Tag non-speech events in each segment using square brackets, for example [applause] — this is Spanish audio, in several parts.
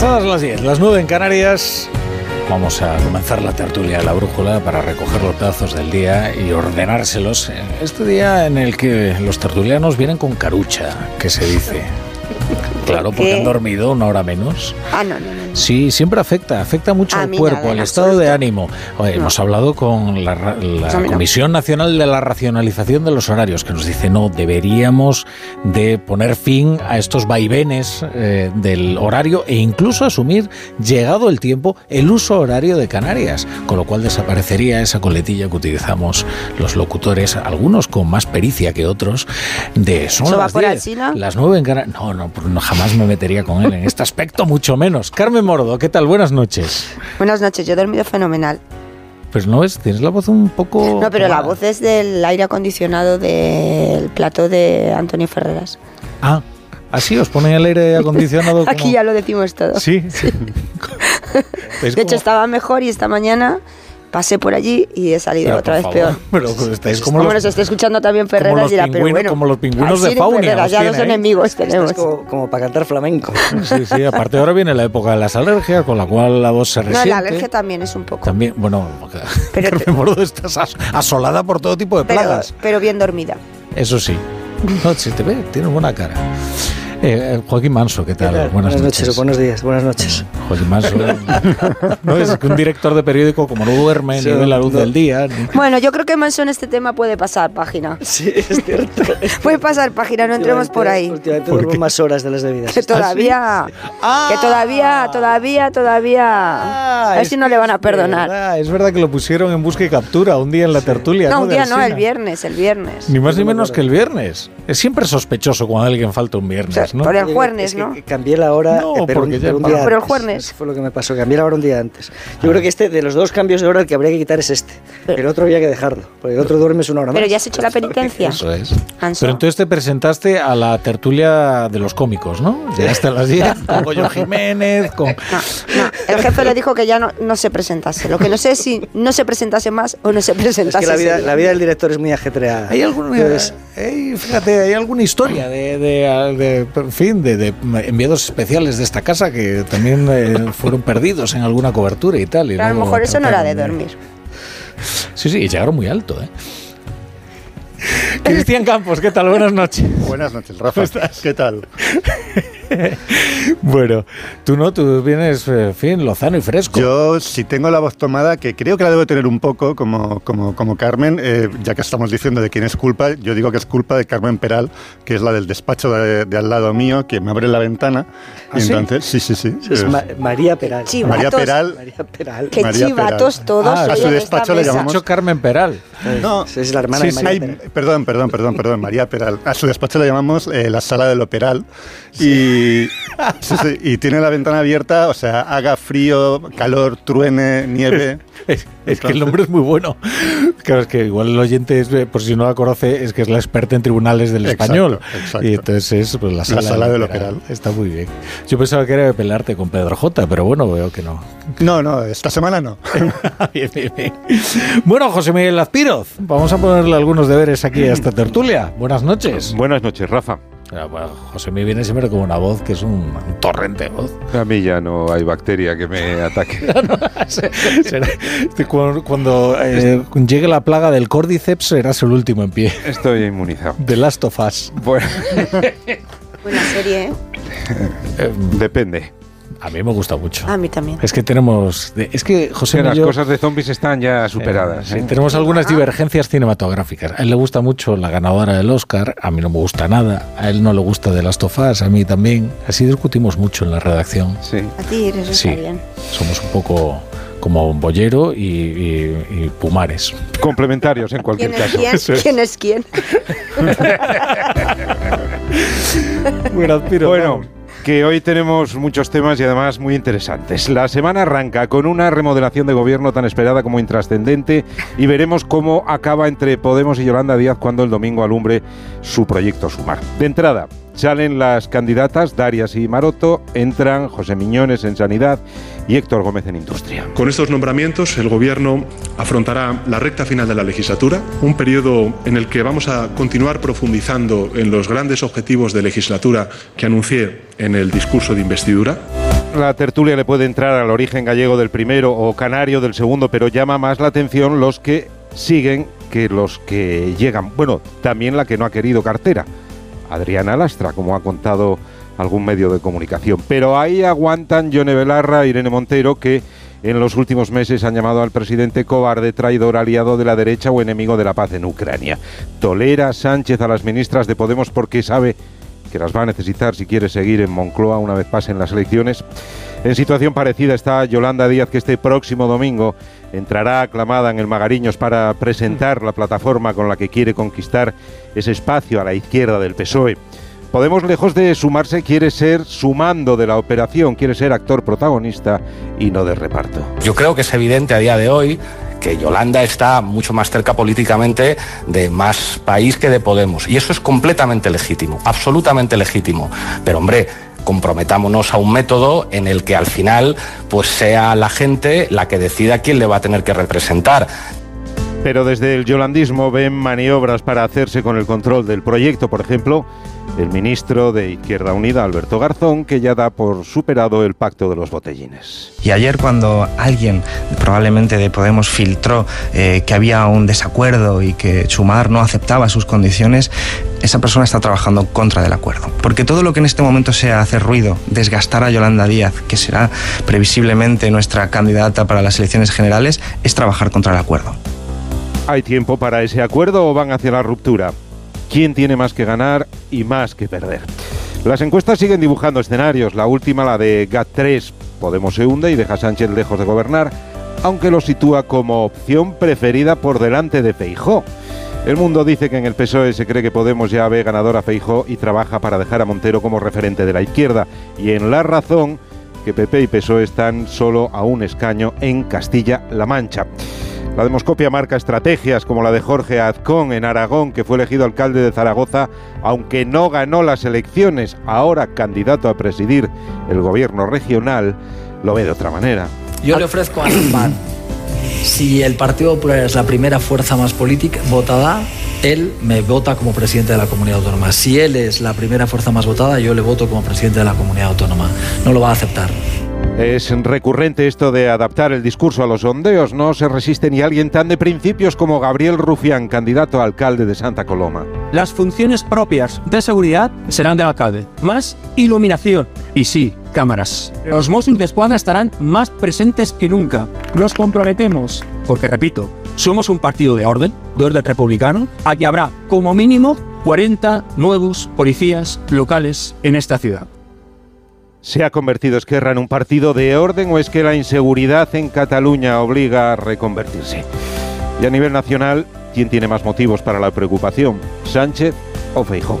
Pasadas las 10, las 9 en Canarias, vamos a comenzar la tertulia de la brújula para recoger los pedazos del día y ordenárselos. En este día en el que los tertulianos vienen con carucha, que se dice. [laughs] Claro, porque han dormido una hora menos. Ah, no, no, no. Sí, siempre afecta, afecta mucho al cuerpo, al estado de ánimo. Oye, Hemos hablado con la, la Pues no. Comisión Nacional de la Racionalización de los Horarios, que nos dice, no, deberíamos de poner fin a estos vaivenes eh, del horario e incluso asumir, llegado el tiempo, el uso horario de Canarias, con lo cual desaparecería esa coletilla que utilizamos los locutores, algunos con más pericia que otros, de son ¿Eso va las por 10, Alsina? las 9 en Canarias. No, no, pues no, jamás me metería con él en este aspecto, mucho menos. Carmen Mordo, ¿qué tal? Buenas noches. Buenas noches, yo he dormido fenomenal. Pues no es, tienes la voz un poco. No, pero la voz es del aire acondicionado del plató de Antonio Ferreras. Ah, así os pone el aire acondicionado. [laughs] como- Aquí ya lo decimos todo. Sí. [laughs] Es De hecho, como- estaba mejor y esta mañana pasé por allí y he salido Pero, otra vez favor, peor. [laughs] Pero pues estáis como Como los, nos está escuchando también como Ferreras los dirá, pero bueno. como los pingüinos de y Faunia, Ferreras, ya tiene dos ahí. enemigos tenemos. Es como, como para cantar flamenco. Sí, sí, aparte ahora viene la época de las alergias, con la cual la voz se No, resiente. la alergia también es un poco. También, bueno, Pero [laughs] Carmen te- Mordo, estás as- asolada por todo tipo de pero, plagas. pero bien dormida. Eso sí. No, si te ve, tienes buena cara. Eh, eh, Joaquín Manso, ¿qué tal? ¿Qué tal? Buenas, noches. o buenos días, buenas noches. Joaquín Manso. [laughs] no es que un director de periódico como no duerme Sí, ni ve la luz no. del día. ni- Bueno, yo creo que Manso en este tema puede pasar página. Sí, es cierto. [laughs] Puede pasar página, no entremos por ahí. Últimamente ¿Por más horas de las debidas. Que todavía, Ah. que todavía, todavía, todavía. Ah, a ver si no le van a Es perdonar. verdad, es verdad que lo pusieron en busca y captura un día en la tertulia. No, un día no, el viernes, el viernes. Ni más ni No me menos que el viernes. Es siempre sospechoso cuando alguien falta un viernes, por el jueves, es que ¿no? Cambié la hora, No, eh, pero, porque un, ya- pero un Ah, día pero el jueves. Eso fue lo que me pasó, cambié la hora un día antes. Yo creo que este, de los dos cambios de hora, el que habría que quitar es este. El otro había que dejarlo, porque el otro duermes una hora Pero más. ya has hecho la penitencia. Eso es. Anso. Pero entonces te presentaste a la tertulia de los cómicos, ¿no? Llegaste a las 10 [laughs] con Goyo Jiménez, con... No, no, el jefe le dijo que ya no, no se presentase. Lo que no sé es si no se presentase más o no se Es presentase. que la vida, la del director es muy ajetreada. ¿Hay alguna, Entonces, fíjate, hay alguna historia de, de, de- en fin, de, de enviados especiales de esta casa que también eh, fueron perdidos en alguna cobertura y tal? y Pero a lo mejor eso no era de dormir. Sí, sí, y llegaron muy alto, ¿eh? [laughs] Cristian Campos, ¿qué tal? Buenas noches. Buenas noches, Rafa. ¿Qué tal? [laughs] Bueno, tú no, tú vienes, eh, en fin, lozano y fresco. Yo, si tengo la voz tomada, que creo que la debo tener un poco, como, como, como Carmen, eh, ya que estamos diciendo de quién es culpa, yo digo que es culpa de Carmen Peral, que es la del despacho de, de al lado mío, que me abre la ventana. ¿Ah, y sí? entonces, sí, sí, sí. es eh, Ma- María Peral. Chivatos. María Peral. María Peral. Qué María chivatos Peral. todos Ah, a su despacho le llamamos- Dicho Carmen Peral. No, Es la hermana Sí, de sí. María Ay, Peral. perdón, perdón, perdón, perdón, María Peral. A su despacho le llamamos eh, la sala del Operal. Y, [laughs] sí, sí, y tiene la ventana abierta, o sea, haga frío, calor, truene, nieve. Es, es que el nombre es muy bueno. Claro, es que igual el oyente, es, eh, por si no la conoce, es que es la experta en tribunales del Exacto, español. exacto. Y entonces es pues, la sala, sala del Operal. Operal. Está muy bien. Yo pensaba que era de pelarte con Pedro J, pero bueno, veo que no. No, no, esta semana no. [laughs] Bien, bien, bien. Bueno, José Miguel Azpiroz, vamos a ponerle algunos deberes aquí a esta tertulia. Buenas noches. Buenas noches, Rafa. José Miguel viene siempre con una voz que es un, un torrente de voz. A mí ya no hay bacteria que me ataque. [laughs] Será- cuando cuando, eh, llegue la plaga del córdiceps, serás el último en pie. Estoy inmunizado. The Last of Us. Bueno, Buena serie. Eh, depende. A mí me gusta mucho. A mí también. Es que tenemos. de- Es que José Que las yo, cosas de zombies están ya eh, superadas. sí, ¿eh? tenemos algunas divergencias cinematográficas. A él le gusta mucho la ganadora del Oscar, a mí no me gusta nada. A él no le gusta The Last of Us, a mí también. Así discutimos mucho en la redacción. Sí. A ti, eso Sí. bien. Somos un poco como Bollero y, y- y Pumares. Complementarios en cualquier ¿Quién es caso. quién? Eso es. ¿Quién es quién? [laughs] Bueno, Bueno, que hoy tenemos muchos temas y además muy interesantes. La semana arranca con una remodelación de gobierno tan esperada como intrascendente y veremos cómo acaba entre Podemos y Yolanda Díaz cuando el domingo alumbre su proyecto Sumar. De entrada, salen las candidatas Darias y Maroto, entran José Miñones en Sanidad y Héctor Gómez en Industria. Con estos nombramientos, el Gobierno afrontará la recta final de la legislatura, un periodo en el que vamos a continuar profundizando en los grandes objetivos de legislatura que anuncié en el discurso de investidura. La tertulia le puede entrar al origen gallego del primero o canario del segundo, pero llama más la atención los que siguen que los que llegan. Bueno, también la que no ha querido cartera, Adriana Lastra, como ha contado algún medio de comunicación. Pero ahí aguantan Yone Belarra, Irene Montero, que en los últimos meses han llamado al presidente cobarde, traidor, aliado de la derecha o enemigo de la paz en Ucrania. Tolera Sánchez a las ministras de Podemos porque sabe que las va a necesitar si quiere seguir en Moncloa una vez pasen las elecciones. En situación parecida está Yolanda Díaz, que este próximo domingo entrará aclamada en el Magariños para presentar la plataforma con la que quiere conquistar ese espacio a la izquierda del PSOE. Podemos, lejos de sumarse, quiere ser sumando de la operación, quiere ser actor protagonista y no de reparto. Yo creo que es evidente a día de hoy que Yolanda está mucho más cerca políticamente de más país que de Podemos. Y eso es completamente legítimo, absolutamente legítimo. Pero hombre, comprometámonos a un método en el que al final pues sea la gente la que decida quién le va a tener que representar. Pero desde el yolandismo ven maniobras para hacerse con el control del proyecto, por ejemplo, el ministro de Izquierda Unida, Alberto Garzón, que ya da por superado el pacto de los botellines. Y ayer cuando alguien, probablemente de Podemos, filtró eh, que había un desacuerdo y que Sumar no aceptaba sus condiciones, esa persona está trabajando contra del acuerdo. Porque todo lo que en este momento sea hacer ruido, desgastar a Yolanda Díaz, que será previsiblemente nuestra candidata para las elecciones generales, es trabajar contra el acuerdo. ¿Hay tiempo para ese acuerdo o van hacia la ruptura? Quién tiene más que ganar y más que perder. Las encuestas siguen dibujando escenarios, la última, la de GAT3, Podemos se hunde y deja Sánchez lejos de gobernar, aunque lo sitúa como opción preferida por delante de Feijó. El mundo dice que en el PSOE se cree que Podemos ya ve ganador a Feijó y trabaja para dejar a Montero como referente de la izquierda. Y en la razón que PP y PSOE están solo a un escaño en Castilla-La Mancha. La demoscopia marca estrategias como la de Jorge Azcón en Aragón, que fue elegido alcalde de Zaragoza, aunque no ganó las elecciones, ahora candidato a presidir el gobierno regional, lo ve de otra manera. Yo le ofrezco a si el Partido Popular es la primera fuerza más política votada, él me vota como presidente de la comunidad autónoma. Si él es la primera fuerza más votada, yo le voto como presidente de la comunidad autónoma. No lo va a aceptar. Es recurrente esto de adaptar el discurso a los sondeos. No se resiste ni alguien tan de principios como Gabriel Rufián, candidato a alcalde de Santa Coloma. Las funciones propias de seguridad serán del alcalde. Más iluminación. Y sí, cámaras. Los Mossos de Escuadra estarán más presentes que nunca. Nos comprometemos, porque repito, somos un partido de orden, de orden republicano. Aquí habrá como mínimo 40 nuevos policías locales en esta ciudad. ¿Se ha convertido Esquerra en un partido de orden o es que la inseguridad en Cataluña obliga a reconvertirse? Y a nivel nacional, ¿quién tiene más motivos para la preocupación? ¿Sánchez o Feijó?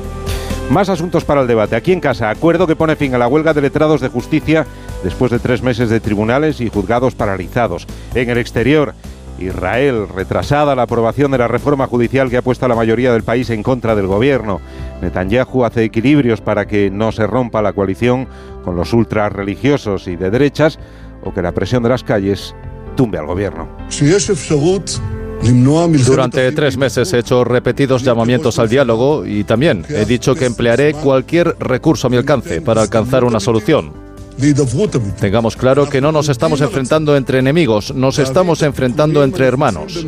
Más asuntos para el debate. Aquí en casa, acuerdo que pone fin a la huelga de letrados de justicia después de tres meses de tribunales y juzgados paralizados. En el exterior, Israel, retrasada la aprobación de la reforma judicial que ha puesto a la mayoría del país en contra del gobierno. Netanyahu hace equilibrios para que no se rompa la coalición con los ultra religiosos y de derechas o que la presión de las calles tumbe al gobierno. Durante tres meses he hecho repetidos llamamientos al diálogo y también he dicho que emplearé cualquier recurso a mi alcance para alcanzar una solución. Tengamos claro que no nos estamos enfrentando entre enemigos, nos estamos enfrentando entre hermanos.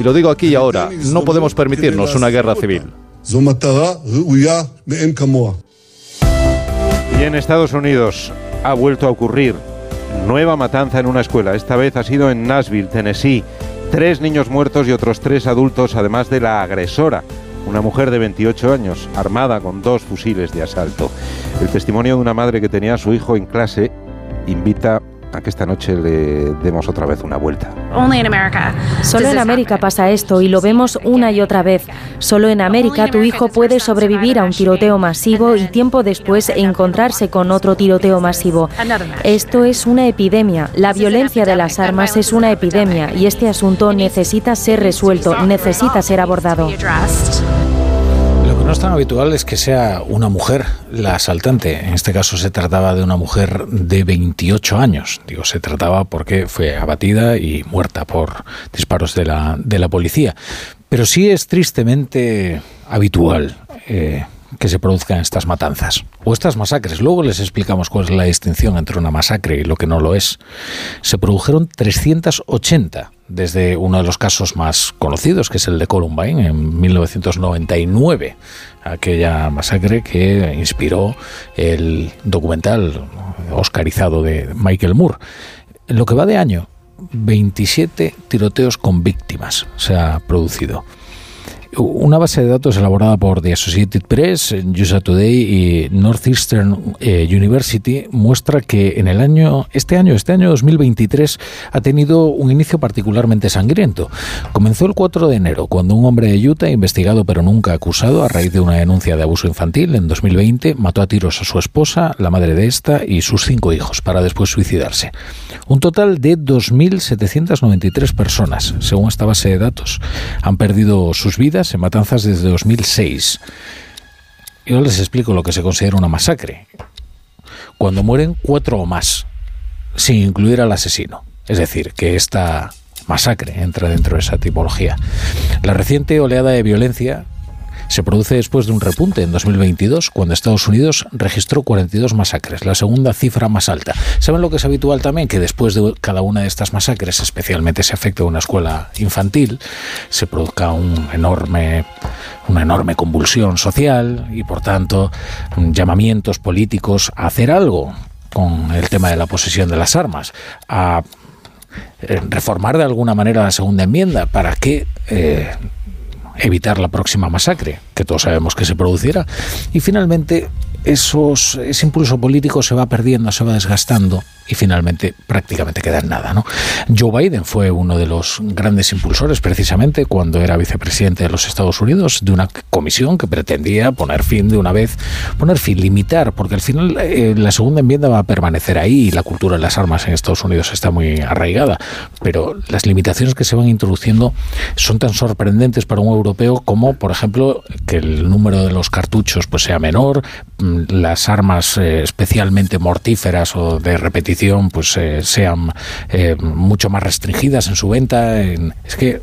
Y lo digo aquí y ahora, no podemos permitirnos una guerra civil. Y en Estados Unidos ha vuelto a ocurrir nueva matanza en una escuela. Esta vez ha sido en Nashville, Tennessee. Tres niños muertos y otros tres adultos, además de la agresora una mujer de 28 años, armada con dos fusiles de asalto. El testimonio de una madre que tenía a su hijo en clase invita a que esta noche le demos otra vez una vuelta. Solo en América pasa esto y lo vemos una y otra vez. Solo en América tu hijo puede sobrevivir a un tiroteo masivo y tiempo después encontrarse con otro tiroteo masivo. Esto es una epidemia. La violencia de las armas es una epidemia y este asunto necesita ser resuelto, necesita ser abordado no es tan habitual es que sea una mujer la asaltante. En este caso se trataba de una mujer de 28 años. Digo, se trataba porque fue abatida y muerta por disparos de la, de la policía. Pero sí es tristemente habitual. Eh, que se produzcan estas matanzas o estas masacres. Luego les explicamos cuál es la distinción entre una masacre y lo que no lo es. Se produjeron 380 desde uno de los casos más conocidos, que es el de Columbine, en 1999, aquella masacre que inspiró el documental oscarizado de Michael Moore. En lo que va de año, 27 tiroteos con víctimas se ha producido. Una base de datos elaborada por The Associated Press, USA Today y Northeastern eh, University muestra que en el año, este año, este año 2023, ha tenido un inicio particularmente sangriento. Comenzó el 4 de enero, cuando un hombre de Utah, investigado pero nunca acusado a raíz de una denuncia de abuso infantil en 2020, mató a tiros a su esposa, la madre de esta y sus cinco hijos, para después suicidarse. Un total de 2.793 personas, según esta base de datos, han perdido sus vidas en matanzas desde 2006. Yo les explico lo que se considera una masacre. Cuando mueren cuatro o más, sin incluir al asesino. Es decir, que esta masacre entra dentro de esa tipología. La reciente oleada de violencia se produce después de un repunte en 2022, cuando Estados Unidos registró 42 masacres, la segunda cifra más alta. ¿Saben lo que es habitual también? Que después de cada una de estas masacres, especialmente si afecta a una escuela infantil, se produzca un enorme, una enorme convulsión social y, por tanto, llamamientos políticos a hacer algo con el tema de la posesión de las armas, a eh, reformar de alguna manera la segunda enmienda para que eh, evitar la próxima masacre, que todos sabemos que se producirá. Y finalmente esos, ese impulso político se va perdiendo, se va desgastando y finalmente prácticamente queda en nada. ¿no? Joe Biden fue uno de los grandes impulsores precisamente cuando era vicepresidente de los Estados Unidos de una comisión que pretendía poner fin de una vez, poner fin, limitar, porque al final eh, la segunda enmienda va a permanecer ahí y la cultura de las armas en Estados Unidos está muy arraigada, pero las limitaciones que se van introduciendo son tan sorprendentes para un como, por ejemplo, que el número de los cartuchos pues sea menor, mm, las armas eh, especialmente mortíferas o de repetición pues eh, sean eh, mucho más restringidas en su venta. es que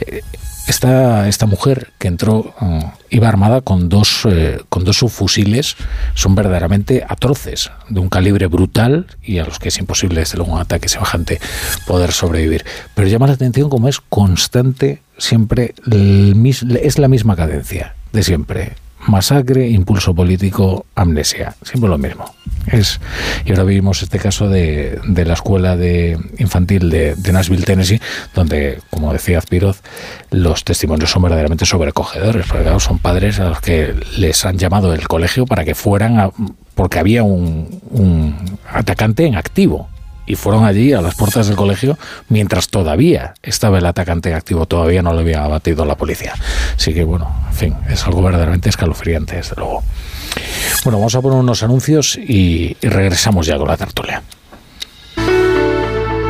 eh, esta, esta mujer que entró iba armada con dos, con dos subfusiles, son verdaderamente atroces, de un calibre brutal y a los que es imposible desde luego un ataque semejante poder sobrevivir. Pero llama la atención como es constante, siempre es la misma cadencia de siempre masacre, impulso político, amnesia. Siempre lo mismo. Es, y ahora vivimos este caso de, de la escuela de infantil de, Nashville, Tennessee, donde, como decía Azpiroz, los testimonios son verdaderamente sobrecogedores, porque son padres a los que les han llamado del colegio para que fueran a, porque había un, un atacante en activo y fueron allí a las puertas del colegio mientras todavía estaba el atacante activo, todavía no lo había abatido la policía. Así que bueno, en fin, es algo verdaderamente escalofriante, desde luego. Bueno, vamos a poner unos anuncios y, y regresamos ya con la tertulia.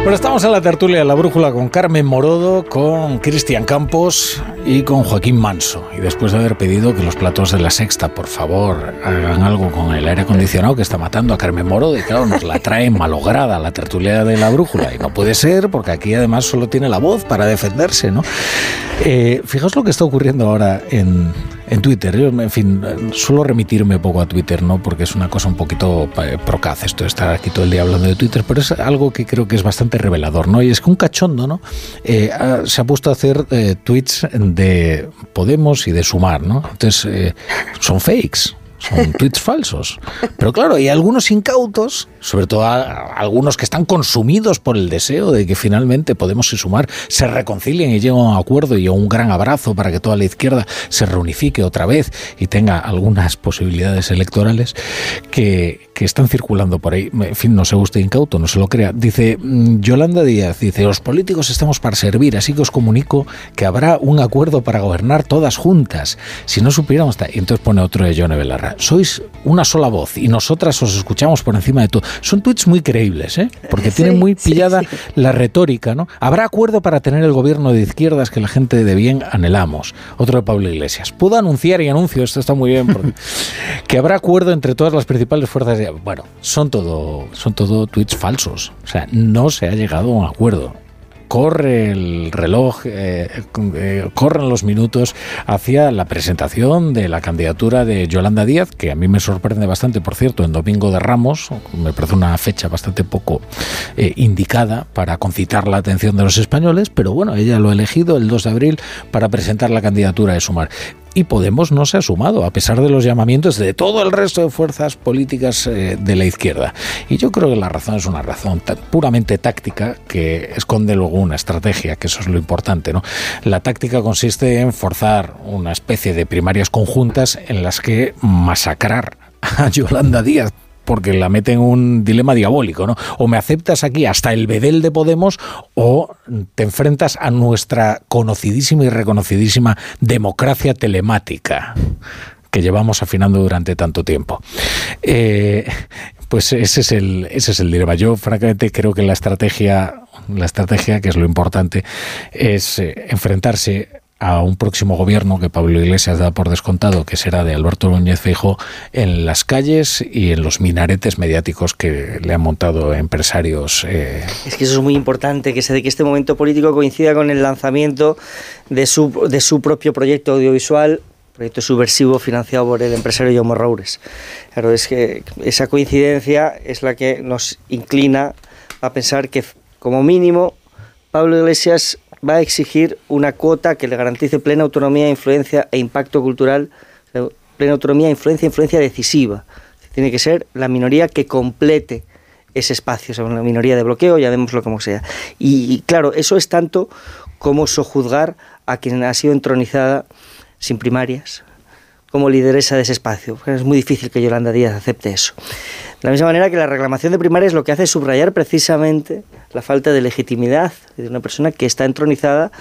Bueno, estamos en la tertulia de la brújula con Carmen Morodo, con Cristian Campos y con Joaquín Manso. Y después de haber pedido que los platos de la sexta, por favor, hagan algo con el aire acondicionado que está matando a Carmen Morodo, y claro, nos la trae malograda la tertulia de la brújula. Y no puede ser, porque aquí además solo tiene la voz para defenderse, ¿no? Eh, fijaos lo que está ocurriendo ahora en, en Twitter. Yo, en fin, suelo remitirme poco a Twitter, ¿no? Porque es una cosa un poquito eh, procaz esto de estar aquí todo el día hablando de Twitter, pero es algo que creo que es bastante revelador, ¿no? Y es que un cachondo, ¿no? Eh, se ha puesto a hacer eh, tweets de Podemos y de Sumar, ¿no? Entonces, eh, son fakes son [laughs] tweets falsos. Pero claro, hay algunos incautos, sobre todo algunos que están consumidos por el deseo de que finalmente Podemos y Sumar se reconcilien y lleguen a un acuerdo y a un gran abrazo para que toda la izquierda se reunifique otra vez y tenga algunas posibilidades electorales que, que están circulando por ahí. En fin, no se guste incauto, no se lo crea. Dice mm, Yolanda Díaz, dice, los políticos estamos para servir, así que os comunico que habrá un acuerdo para gobernar todas juntas. Si no supiéramos... Y entonces pone otro de Yone Belarra sois una sola voz y nosotras os escuchamos por encima de todo. Son tweets muy creíbles, ¿eh? porque tienen muy pillada sí, sí. la retórica. ¿no? Habrá acuerdo para tener el gobierno de izquierdas que la gente de bien anhelamos. Otro de Pablo Iglesias. Puedo anunciar y anuncio, esto está muy bien, porque, [laughs] que habrá acuerdo entre todas las principales fuerzas. De, bueno, son todo, son todo tweets falsos. O sea, no se ha llegado a un acuerdo corre el reloj, eh, eh, corren los minutos hacia la presentación de la candidatura de Yolanda Díaz, que a mí me sorprende bastante, por cierto, en Domingo de Ramos, me parece una fecha bastante poco eh, indicada para concitar la atención de los españoles, pero bueno, ella lo ha elegido el 2 de abril para presentar la candidatura de Sumar y Podemos no se ha sumado, a pesar de los llamamientos de todo el resto de fuerzas políticas eh, de la izquierda. Y yo creo que la razón es una razón puramente táctica que esconde luego una estrategia, que eso es lo importante. ¿no? La táctica consiste en forzar una especie de primarias conjuntas en las que masacrar a [laughs] Yolanda Díaz porque la mete en un dilema diabólico, ¿no? O me aceptas aquí hasta el bedel de Podemos o te enfrentas a nuestra conocidísima y reconocidísima democracia telemática que llevamos afinando durante tanto tiempo. Eh, pues ese es el ese es el dilema. Yo francamente creo que la estrategia la estrategia que es lo importante es eh, enfrentarse a un próximo gobierno que Pablo Iglesias da por descontado, que será de Alberto Núñez Feijóo, en las calles y en los minaretes mediáticos que le han montado empresarios. Eh. Es que eso es muy importante, que se que este momento político coincida con el lanzamiento de su, de su propio proyecto audiovisual proyecto subversivo financiado por el empresario Jaume Roures. Claro, es que esa coincidencia es la que nos inclina a pensar que, como mínimo, Pablo Iglesias va a exigir una cuota que le garantice plena autonomía, influencia e impacto cultural, plena autonomía, influencia, influencia decisiva. Tiene que ser la minoría que complete ese espacio, o una minoría de bloqueo, ya lo como sea. Y, claro, eso es tanto como sojuzgar a quien ha sido entronizada sin primarias como lideresa de ese espacio. Es muy difícil que Yolanda Díaz acepte eso. De la misma manera que la reclamación de primarias lo que hace subrayar precisamente la falta de legitimidad de una persona que está entronizada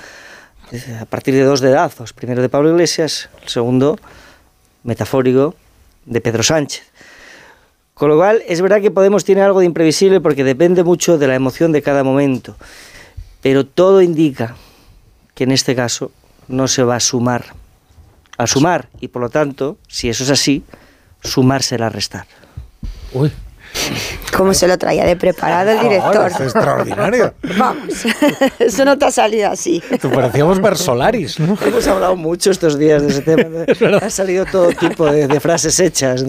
a partir de dos dedazos. Primero de Pablo Iglesias, el segundo, metafórico, de Pedro Sánchez. Con lo cual, es verdad que Podemos tiene algo de imprevisible porque depende mucho de la emoción de cada momento. Pero todo indica que en este caso no se va a sumar. A sumar, y por lo tanto, si eso es así, sumar será restar. Uy. ¿Cómo se lo traía de preparado el director? es extraordinario. [laughs] Vamos, [laughs] eso no te ha salido así. Tú parecíamos Versolaris, ¿no? Hemos hablado mucho estos días de ese tema. [laughs] Ha salido todo tipo de, frases hechas.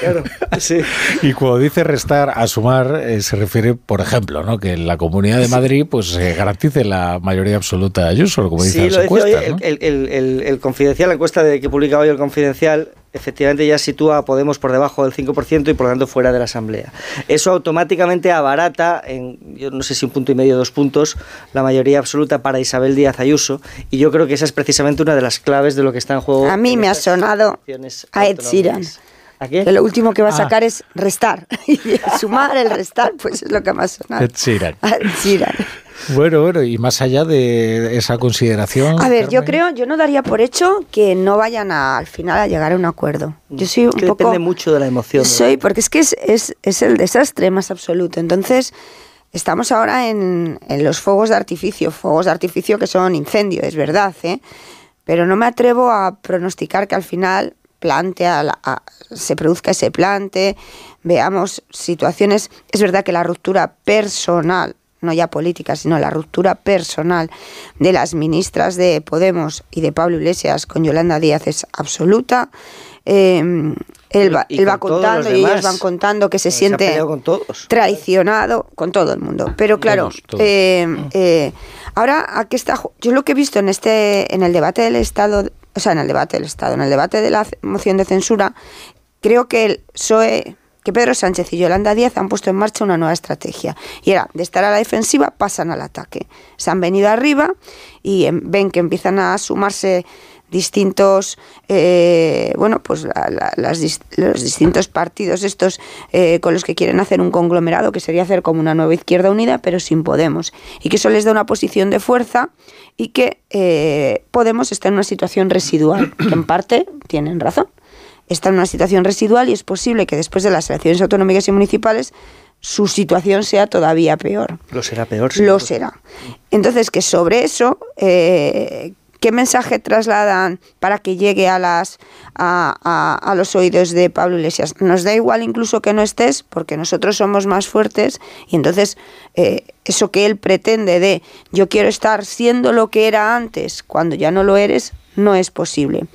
claro, sí. Y cuando dice restar a sumar, eh, se refiere, por ejemplo, ¿no? que en la Comunidad de Madrid pues se garantice la mayoría absoluta de Ayuso, como dice sí, la encuesta, el, el, el, Confidencial, la encuesta de, que publica hoy el Confidencial, efectivamente ya sitúa a Podemos por debajo del 5% y por lo tanto fuera de la Asamblea. Eso automáticamente abarata, en yo no sé si un punto y medio, dos puntos, la mayoría absoluta para Isabel Díaz Ayuso y yo creo que esa es precisamente una de las claves de lo que está en juego. A mí me ha sonado a Ed Sheeran. ¿A qué? Que lo último que va a ah. sacar es restar. [laughs] Y sumar el restar, pues es lo que más ha sonado. Ed Sheeran. Ed Sheeran. Bueno, bueno, y más allá de esa consideración. A ver, yo creo, yo no daría por hecho que no vayan al final a llegar a un acuerdo. Yo soy un que poco. Depende mucho de la emoción. Soy, porque es que es, es, es, el desastre más absoluto. Entonces, estamos ahora en, en los fuegos de artificio, fuegos de artificio que son incendios, es verdad, ¿eh? Pero no me atrevo a pronosticar que al final plante, se produzca ese plante, veamos situaciones. Es verdad que la ruptura personal no ya política, sino la ruptura personal de las ministras de Podemos y de Pablo Iglesias con Yolanda Díaz es absoluta. Em, él va, él va contando y ellos van contando que se siente traicionado con todo el mundo. Pero claro, em, eh, ahora aquí está. Yo lo que he visto en este, en el debate del Estado, o sea, en el debate del Estado, en el debate de la moción de censura, creo que el PSOE que Pedro Sánchez y Yolanda Díaz han puesto en marcha una nueva estrategia. Y era, de estar a la defensiva, pasan al ataque. Se han venido arriba y em, ven que empiezan a sumarse distintos eh, bueno pues los distintos partidos estos eh, con los que quieren hacer un conglomerado que sería hacer como una nueva izquierda unida pero sin Podemos y que eso les da una posición de fuerza y que eh, Podemos está en una situación residual que en parte tienen razón está en una situación residual y es posible que después de las elecciones autonómicas y municipales su situación sea todavía peor. Lo será peor. Lo será. Entonces, que sobre eso, eh, ¿Qué mensaje trasladan para que llegue a, las, a, los oídos de Pablo Iglesias? Nos da igual incluso que no estés, porque nosotros somos más fuertes y entonces eh, eso que él pretende de yo quiero estar siendo lo que era antes, cuando ya no lo eres, no es posible.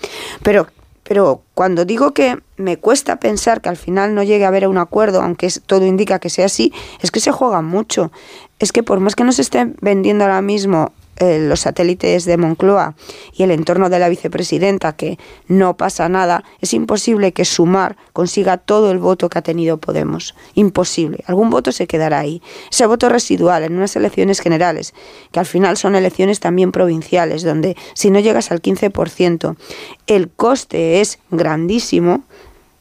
Pero pero cuando digo que me cuesta pensar que al final no llegue a haber un acuerdo, aunque todo indica que sea así, es que se juega mucho. Es que por más que nos estén vendiendo ahora mismo eh, los satélites de Moncloa y el entorno de la vicepresidenta, que no pasa nada, es imposible que Sumar consiga todo el voto que ha tenido Podemos. Imposible. Algún voto se quedará ahí. Ese voto residual en unas elecciones generales, que al final son elecciones también provinciales, donde si no llegas al 15%, el coste es grandísimo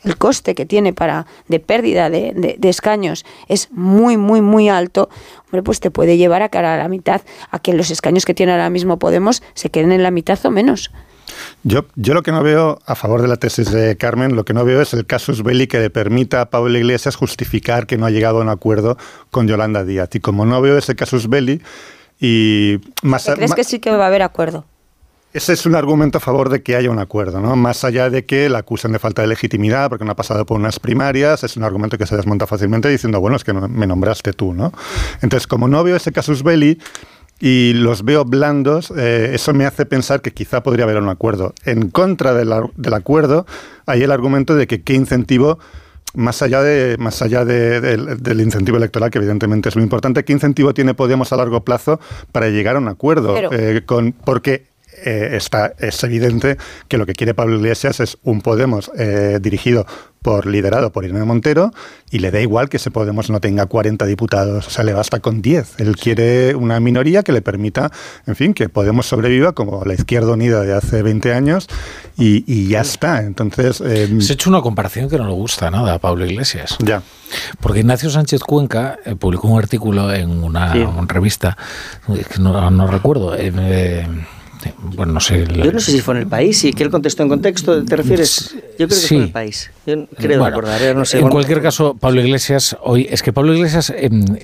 el coste que tiene para de pérdida de, escaños es muy, muy, muy alto, hombre, pues te puede llevar a cara a la mitad, a que los escaños que tiene ahora mismo Podemos se queden en la mitad o menos. Yo, yo lo que no veo, a favor de la tesis de Carmen, lo que no veo es el casus belli que le permita a Pablo Iglesias justificar que no ha llegado a un acuerdo con Yolanda Díaz. Y como no veo ese casus belli, y más... ¿Crees que sí que va a haber acuerdo? Ese es un argumento a favor de que haya un acuerdo, ¿no? Más allá de que la acusen de falta de legitimidad porque no ha pasado por unas primarias, es un argumento que se desmonta fácilmente diciendo, bueno, es que me nombraste tú, ¿no? Entonces, como no veo ese casus belli y los veo blandos, eh, eso me hace pensar que quizá podría haber un acuerdo. En contra del acuerdo hay el argumento de que qué incentivo más allá de más allá del incentivo electoral que evidentemente es muy importante qué incentivo tiene Podemos a largo plazo para llegar a un acuerdo eh, con porque eh, está, es evidente que lo que quiere Pablo Iglesias es un Podemos eh, dirigido por liderado por Irene Montero y le da igual que ese Podemos no tenga 40 diputados, o sea, le basta con 10. Él quiere una minoría que le permita, en fin, que Podemos sobreviva como la izquierda unida de hace 20 años y, ya está. Entonces... Eh, Se ha hecho una comparación que no le gusta nada a Pablo Iglesias. Ya. Porque Ignacio Sánchez Cuenca eh, publicó un artículo en una, revista, que no, no recuerdo, bueno, no sé. Yo no sé si fue en el país, y que él contestó en contexto, ¿te refieres? Yo creo que fue en el país. Yo creo recordar, ¿eh? no sé. En cualquier caso, Pablo Iglesias, hoy, es que Pablo Iglesias,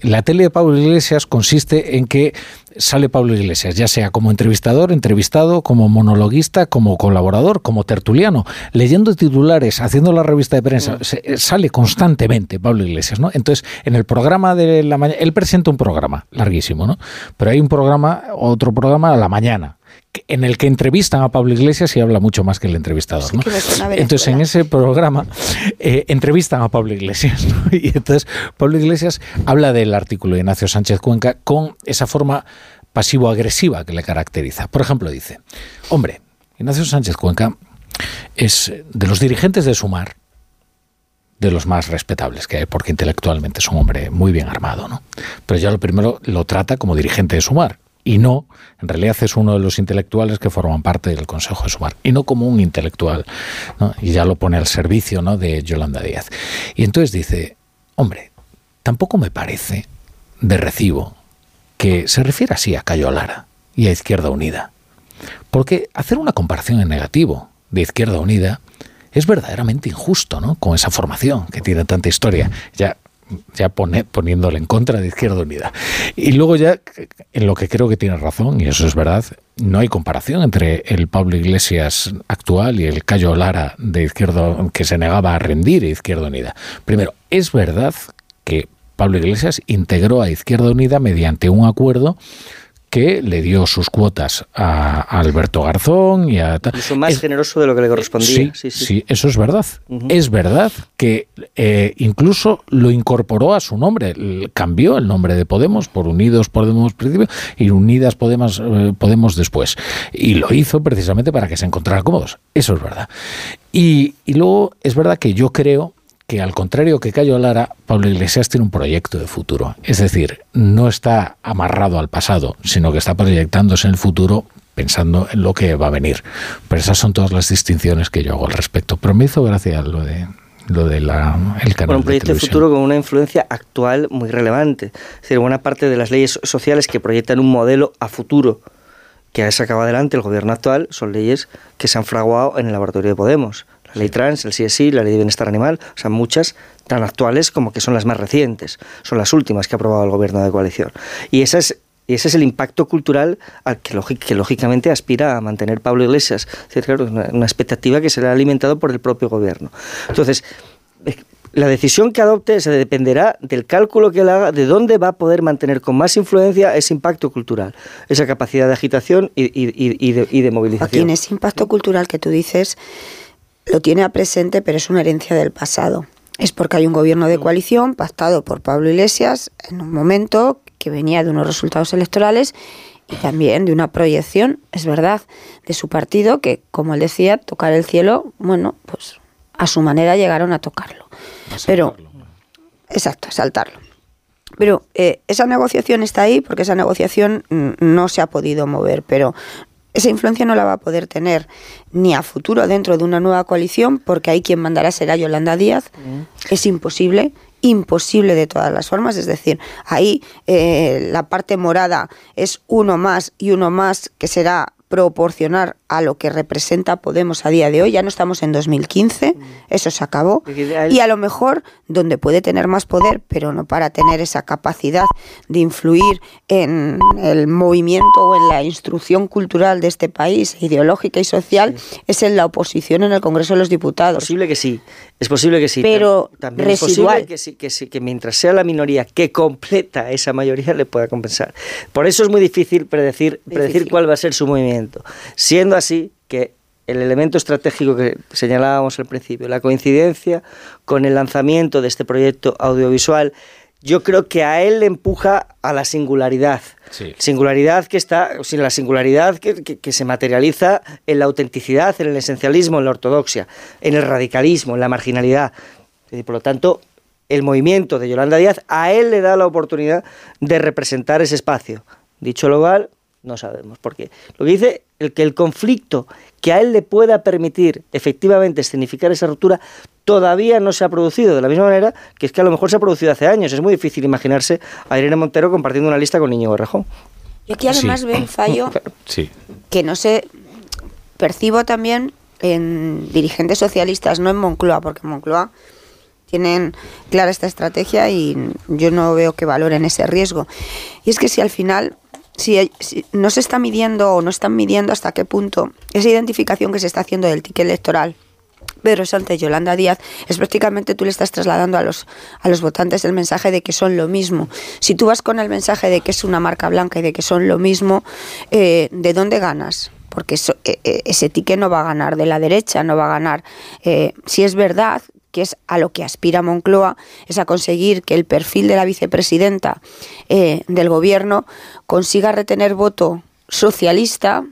la tele de Pablo Iglesias consiste en que sale Pablo Iglesias, ya sea como entrevistador, entrevistado, como monologuista, como colaborador, como tertuliano, leyendo titulares, haciendo la revista de prensa, mm. sale constantemente Pablo Iglesias, ¿no? Entonces, en el programa de la mañana, él presenta un programa larguísimo, ¿no? Pero hay un programa, otro programa a la mañana en el que entrevistan a Pablo Iglesias y habla mucho más que el entrevistador. ¿no? Entonces, en ese programa eh, entrevistan a Pablo Iglesias. [laughs] Y entonces Pablo Iglesias habla del artículo de Ignacio Sánchez Cuenca con esa forma pasivo-agresiva que le caracteriza. Por ejemplo, dice, hombre, Ignacio Sánchez Cuenca es de los dirigentes de Sumar, de los más respetables que hay, porque intelectualmente es un hombre muy bien armado, ¿no? Pero ya lo primero lo trata como dirigente de Sumar, y no, en realidad es uno de los intelectuales que forman parte del Consejo de Sumar, y no como un intelectual, y ya lo pone al servicio ¿no? de Yolanda Díaz. Y entonces dice, hombre, tampoco me parece de recibo que se refiera así a Cayo Lara y a Izquierda Unida, porque hacer una comparación en negativo de Izquierda Unida es verdaderamente injusto, ¿no? Con esa formación que tiene tanta historia. Ya ya pone, poniéndole en contra de Izquierda Unida. Y luego ya, en lo que creo que tiene razón, y eso es verdad, no hay comparación entre el Pablo Iglesias actual y el Cayo Lara de Izquierda, que se negaba a rendir a Izquierda Unida. Primero, es verdad que Pablo Iglesias integró a Izquierda Unida mediante un acuerdo que le dio sus cuotas a, Alberto Garzón y a... Incluso más generoso de lo que le correspondía. Sí, sí, eso es verdad. Es verdad que eh, incluso lo incorporó a su nombre. Cambió el nombre de Podemos por Unidos Podemos principio y Unidas Podemos, eh, Podemos después. Y lo hizo precisamente para que se encontrara cómodos. Eso es verdad. Y, y luego es verdad que yo creo que al contrario que Cayo Lara, Pablo Iglesias tiene un proyecto de futuro. Es decir, no está amarrado al pasado, sino que está proyectándose en el futuro pensando en lo que va a venir. Pero esas son todas las distinciones que yo hago al respecto. Pero me hizo gracia lo de lo de la, el canal un proyecto de, futuro con una influencia actual muy relevante. Es decir, buena parte de las leyes sociales que proyectan un modelo a futuro que ha sacado adelante el gobierno actual son leyes que se han fraguado en el laboratorio de Podemos la ley trans, el CSI, la ley de bienestar animal, o sea, muchas tan actuales como que son las más recientes, son las últimas que ha aprobado el gobierno de coalición. Y esa es Y ese es el impacto cultural al que, lógicamente aspira a mantener Pablo Iglesias. Es decir, una, una expectativa que será alimentado por el propio gobierno. Entonces, la decisión que adopte se dependerá del cálculo que él haga de dónde va a poder mantener con más influencia ese impacto cultural, esa capacidad de agitación y, de, y de, movilización. ese impacto cultural que tú dices lo tiene a presente, pero es una herencia del pasado. Es porque hay un gobierno de coalición pactado por Pablo Iglesias en un momento que venía de unos resultados electorales y también de una proyección, es verdad, de su partido que, como él decía, tocar el cielo, bueno, pues a su manera llegaron a tocarlo. Pero, exacto, saltarlo. Pero eh, esa negociación está ahí porque esa negociación mm, no se ha podido mover, pero esa influencia no la va a poder tener ni a futuro dentro de una nueva coalición porque ahí quien mandará será Yolanda Díaz. Mm. Es imposible, imposible de todas las formas. Es decir, ahí eh, la parte morada es uno más y uno más que será proporcionar a lo que representa Podemos a día de hoy. Ya no estamos en 2015, mm. eso se acabó. Y a lo mejor donde puede tener más poder, pero no para tener esa capacidad de influir en el movimiento o en la instrucción cultural de este país, ideológica y social, es en la oposición en el Congreso de los Diputados. Es posible que sí, es posible que sí. Pero también es posible que, sí, que, sí, que mientras sea la minoría que completa esa mayoría le pueda compensar. Por eso es muy difícil predecir, predecir cuál va a ser su movimiento. Siendo así que el elemento estratégico que señalábamos al principio, la coincidencia con el lanzamiento de este proyecto audiovisual, yo creo que a él le empuja a la singularidad. Singularidad que está, sin la singularidad que, se materializa en la autenticidad, en el esencialismo, en la ortodoxia, en el radicalismo, en la marginalidad. Y por lo tanto, el movimiento de Yolanda Díaz a él le da la oportunidad de representar ese espacio. Dicho lo cual, no sabemos. Porque lo que dice el que el conflicto que a él le pueda permitir efectivamente escenificar esa ruptura todavía no se ha producido, de la misma manera que es que a lo mejor se ha producido hace años. Es muy difícil imaginarse a Irene Montero compartiendo una lista con Niño Borrejón. Y aquí además veo un fallo [laughs] que no sé, percibo también en dirigentes socialistas, no en Moncloa, porque en Moncloa tienen clara esta estrategia y yo no veo que valoren ese riesgo. Y es que si al final si, no se está midiendo o no están midiendo hasta qué punto esa identificación que se está haciendo del ticket electoral Pedro Sánchez y Yolanda Díaz, es prácticamente tú le estás trasladando a los, a los votantes el mensaje de que son lo mismo. Si tú vas con el mensaje de que es una marca blanca y de que son lo mismo, eh, ¿de dónde ganas? Porque eh, eh, ese ticket no va a ganar de la derecha, no va a ganar. si es verdad que es a lo que aspira Moncloa, es a conseguir que el perfil de la vicepresidenta eh, del gobierno consiga retener voto socialista,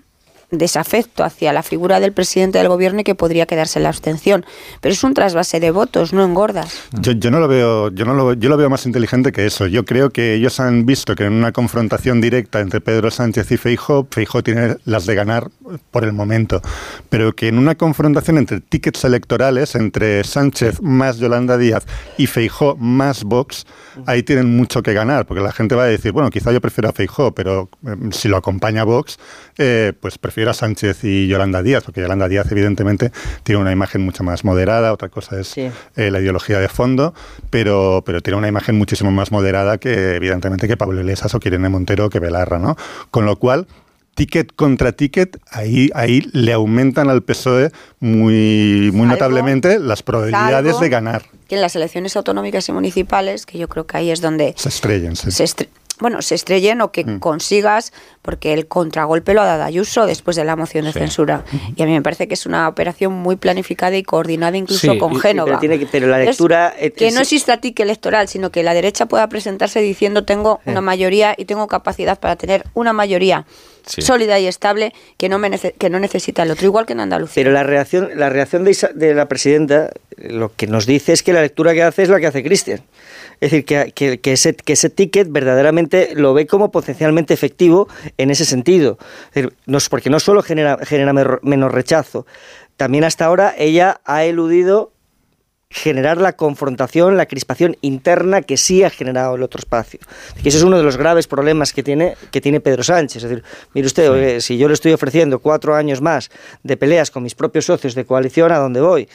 desafecto hacia la figura del presidente del gobierno y que podría quedarse en la abstención. Pero es un trasvase de votos, no engordas. Yo, yo no lo veo, yo no lo, yo lo veo más inteligente que eso. Yo creo que ellos han visto que en una confrontación directa entre Pedro Sánchez y Feijóo, Feijóo tiene las de ganar por el momento, pero que en una confrontación entre tickets electorales entre Sánchez más Yolanda Díaz y Feijóo más Vox, ahí tienen mucho que ganar, porque la gente va a decir, bueno, quizá yo prefiero a Feijóo, pero em, si lo acompaña Vox, eh, pues prefiero a Sánchez y Yolanda Díaz, porque Yolanda Díaz evidentemente tiene una imagen mucho más moderada, otra cosa es eh, la ideología de fondo, pero, pero tiene una imagen muchísimo más moderada que evidentemente que Pablo Iglesias o Irene Montero que Belarra, ¿no? Con lo cual, ticket contra ticket, ahí, ahí le aumentan al PSOE muy, muy notablemente las probabilidades de ganar. Que en las elecciones autonómicas y municipales, que yo creo que ahí es donde se estrellan, sí bueno, se estrellen o que mm. consigas, porque el contragolpe lo ha dado Ayuso después de la moción de censura. Y a mí me parece que es una operación muy planificada y coordinada incluso con Génova. pero, la lectura... que no exista tique electoral, sino que la derecha pueda presentarse diciendo tengo una mayoría y tengo capacidad para tener una mayoría sólida y estable que no, me que no necesita el otro, igual que en Andalucía. Pero la reacción, la reacción de, de la presidenta lo que nos dice es que la lectura que hace es la que hace Cristian. Es decir, que, que, ese, que ese ticket verdaderamente lo ve como potencialmente efectivo en ese sentido. no, porque no solo genera, genera menos rechazo, también hasta ahora ella ha eludido generar la confrontación, la crispación interna que sí ha generado el otro espacio. Y ese es uno de los graves problemas que tiene, que tiene Pedro Sánchez. Es decir, mire usted, si yo le estoy ofreciendo cuatro años más de peleas con mis propios socios de coalición, ¿a dónde voy?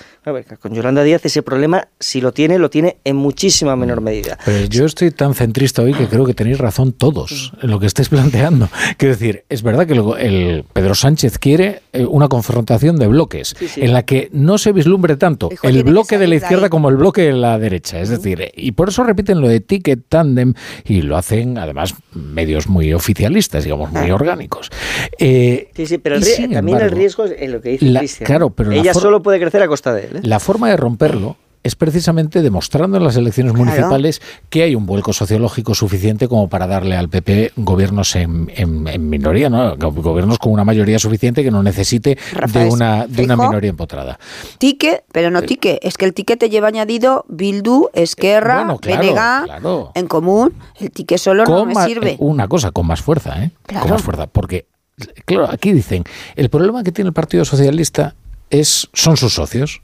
con Yolanda Díaz ese problema, si lo tiene, lo tiene en muchísima menor medida. Pero yo estoy tan centrista hoy que creo que tenéis razón todos en lo que estáis [laughs] planteando. Quiero decir, es verdad que el Pedro Sánchez quiere eh, una confrontación de bloques en la que no se vislumbre tanto el bloque de la izquierda como el bloque de la derecha. Es decir, y por eso repiten lo de ticket tandem y lo hacen además medios muy oficialistas, digamos, muy orgánicos. Eh, sí, sí, pero también el riesgo es en lo que dice Cristian. Claro, pero ella solo puede crecer a costa de él. ¿eh? La forma de romperlo es precisamente demostrando en las elecciones municipales que hay un vuelco sociológico suficiente como para darle al PP gobiernos en, minoría, ¿no? gobiernos con una mayoría suficiente que no necesite de una, de una minoría empotrada. Tique, pero no tique, es que el tique te lleva añadido Bildu, Esquerra, bueno, en común, el tique solo no me sirve. Una cosa, con más fuerza, ¿eh? Con más fuerza, porque, claro, aquí dicen, el problema que tiene el Partido Socialista es, son sus socios.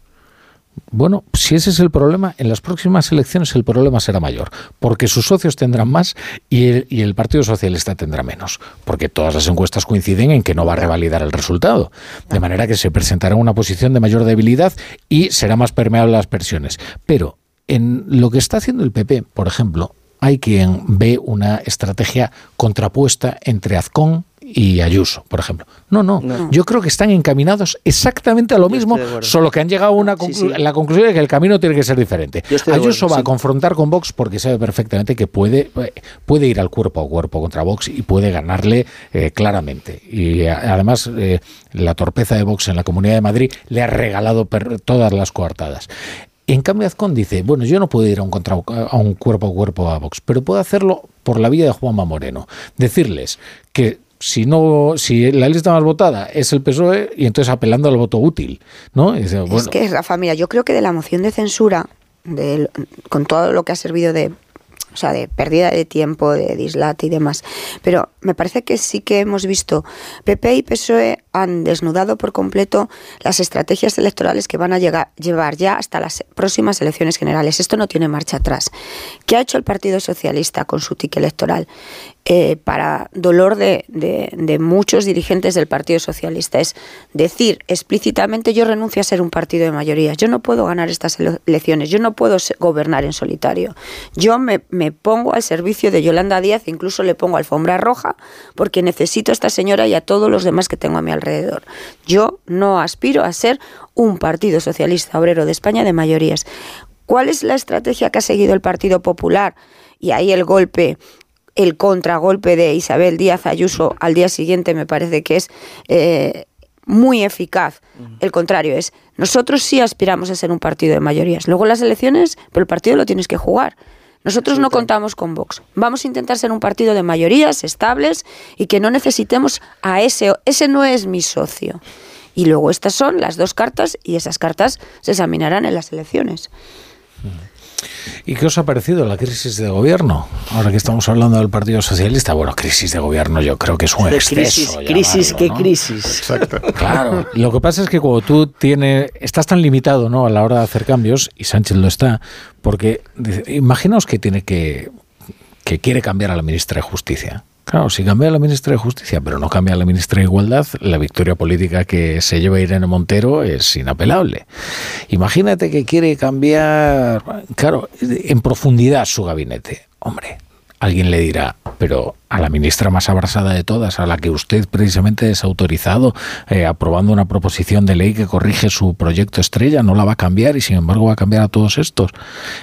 Bueno, si ese es el problema, en las próximas elecciones el problema será mayor, porque sus socios tendrán más y el, Partido Socialista tendrá menos, porque todas las encuestas coinciden en que no va a revalidar el resultado, de manera que se presentará una posición de mayor debilidad y será más permeable a las presiones. Pero en lo que está haciendo el PP, por ejemplo, hay quien ve una estrategia contrapuesta entre Azcón y Ayuso, por ejemplo. No, no, yo creo que están encaminados exactamente a lo mismo, solo que han llegado a una la conclusión de que el camino tiene que ser diferente. Ayuso va a confrontar con Vox porque sabe perfectamente que puede, puede ir al cuerpo a cuerpo contra Vox y puede ganarle eh, claramente. Y eh, además eh, la torpeza de Vox en la Comunidad de Madrid le ha regalado todas las coartadas. En cambio, Azcón dice, bueno, yo no puedo ir a un, contra, a un cuerpo a cuerpo a Vox, pero puedo hacerlo por la vía de Juanma Moreno. Decirles que si no si la lista más votada es el PSOE y entonces apelando al voto útil no es, que Rafa mira yo creo que de la moción de censura con todo lo que ha servido de o sea, de pérdida de tiempo, de dislate y demás. Pero me parece que sí que hemos visto, PP y PSOE han desnudado por completo las estrategias electorales que van a llegar, llevar ya hasta las próximas elecciones generales. Esto no tiene marcha atrás. ¿Qué ha hecho el Partido Socialista con su tique electoral? Eh, para dolor de, muchos dirigentes del Partido Socialista. Es decir explícitamente yo renuncio a ser un partido de mayoría. Yo no puedo ganar estas elecciones, yo no puedo gobernar en solitario. Yo me pongo al servicio de Yolanda Díaz, incluso le pongo alfombra roja, porque necesito a esta señora y a todos los demás que tengo a mi alrededor. Yo no aspiro a ser un Partido Socialista Obrero de España de mayorías. ¿Cuál es la estrategia que ha seguido el Partido Popular? Y ahí el golpe el contragolpe de Isabel Díaz Ayuso al día siguiente me parece que es eh, muy eficaz. El contrario es, nosotros sí aspiramos a ser un partido de mayorías. Luego las elecciones, pero el partido lo tienes que jugar. Nosotros no contamos con Vox. Vamos a intentar ser un partido de mayorías estables y que no necesitemos a ese. Ese no es mi socio. Y luego estas son las dos cartas y esas cartas se examinarán en las elecciones. ¿Y qué os ha parecido la crisis de gobierno? Ahora que estamos hablando del Partido Socialista, bueno, crisis de gobierno yo creo que es un exceso. Crisis, crisis ¿qué crisis? Exacto. Claro, lo que pasa es que cuando tú tienes, estás tan limitado ¿no? a la hora de hacer cambios, y Sánchez lo está, porque imaginaos que tiene que, que quiere cambiar a la ministra de Justicia Claro, si cambia la ministra de Justicia, pero no cambia la ministra de Igualdad, la victoria política que se lleva Irene Montero es inapelable. Imagínate que quiere cambiar, claro, en profundidad su gabinete. Hombre, alguien le dirá, pero a la ministra más abrasada de todas, a la que usted precisamente es autorizado eh, aprobando una proposición de ley que corrige su proyecto estrella, no la va a cambiar y sin embargo va a cambiar a todos estos.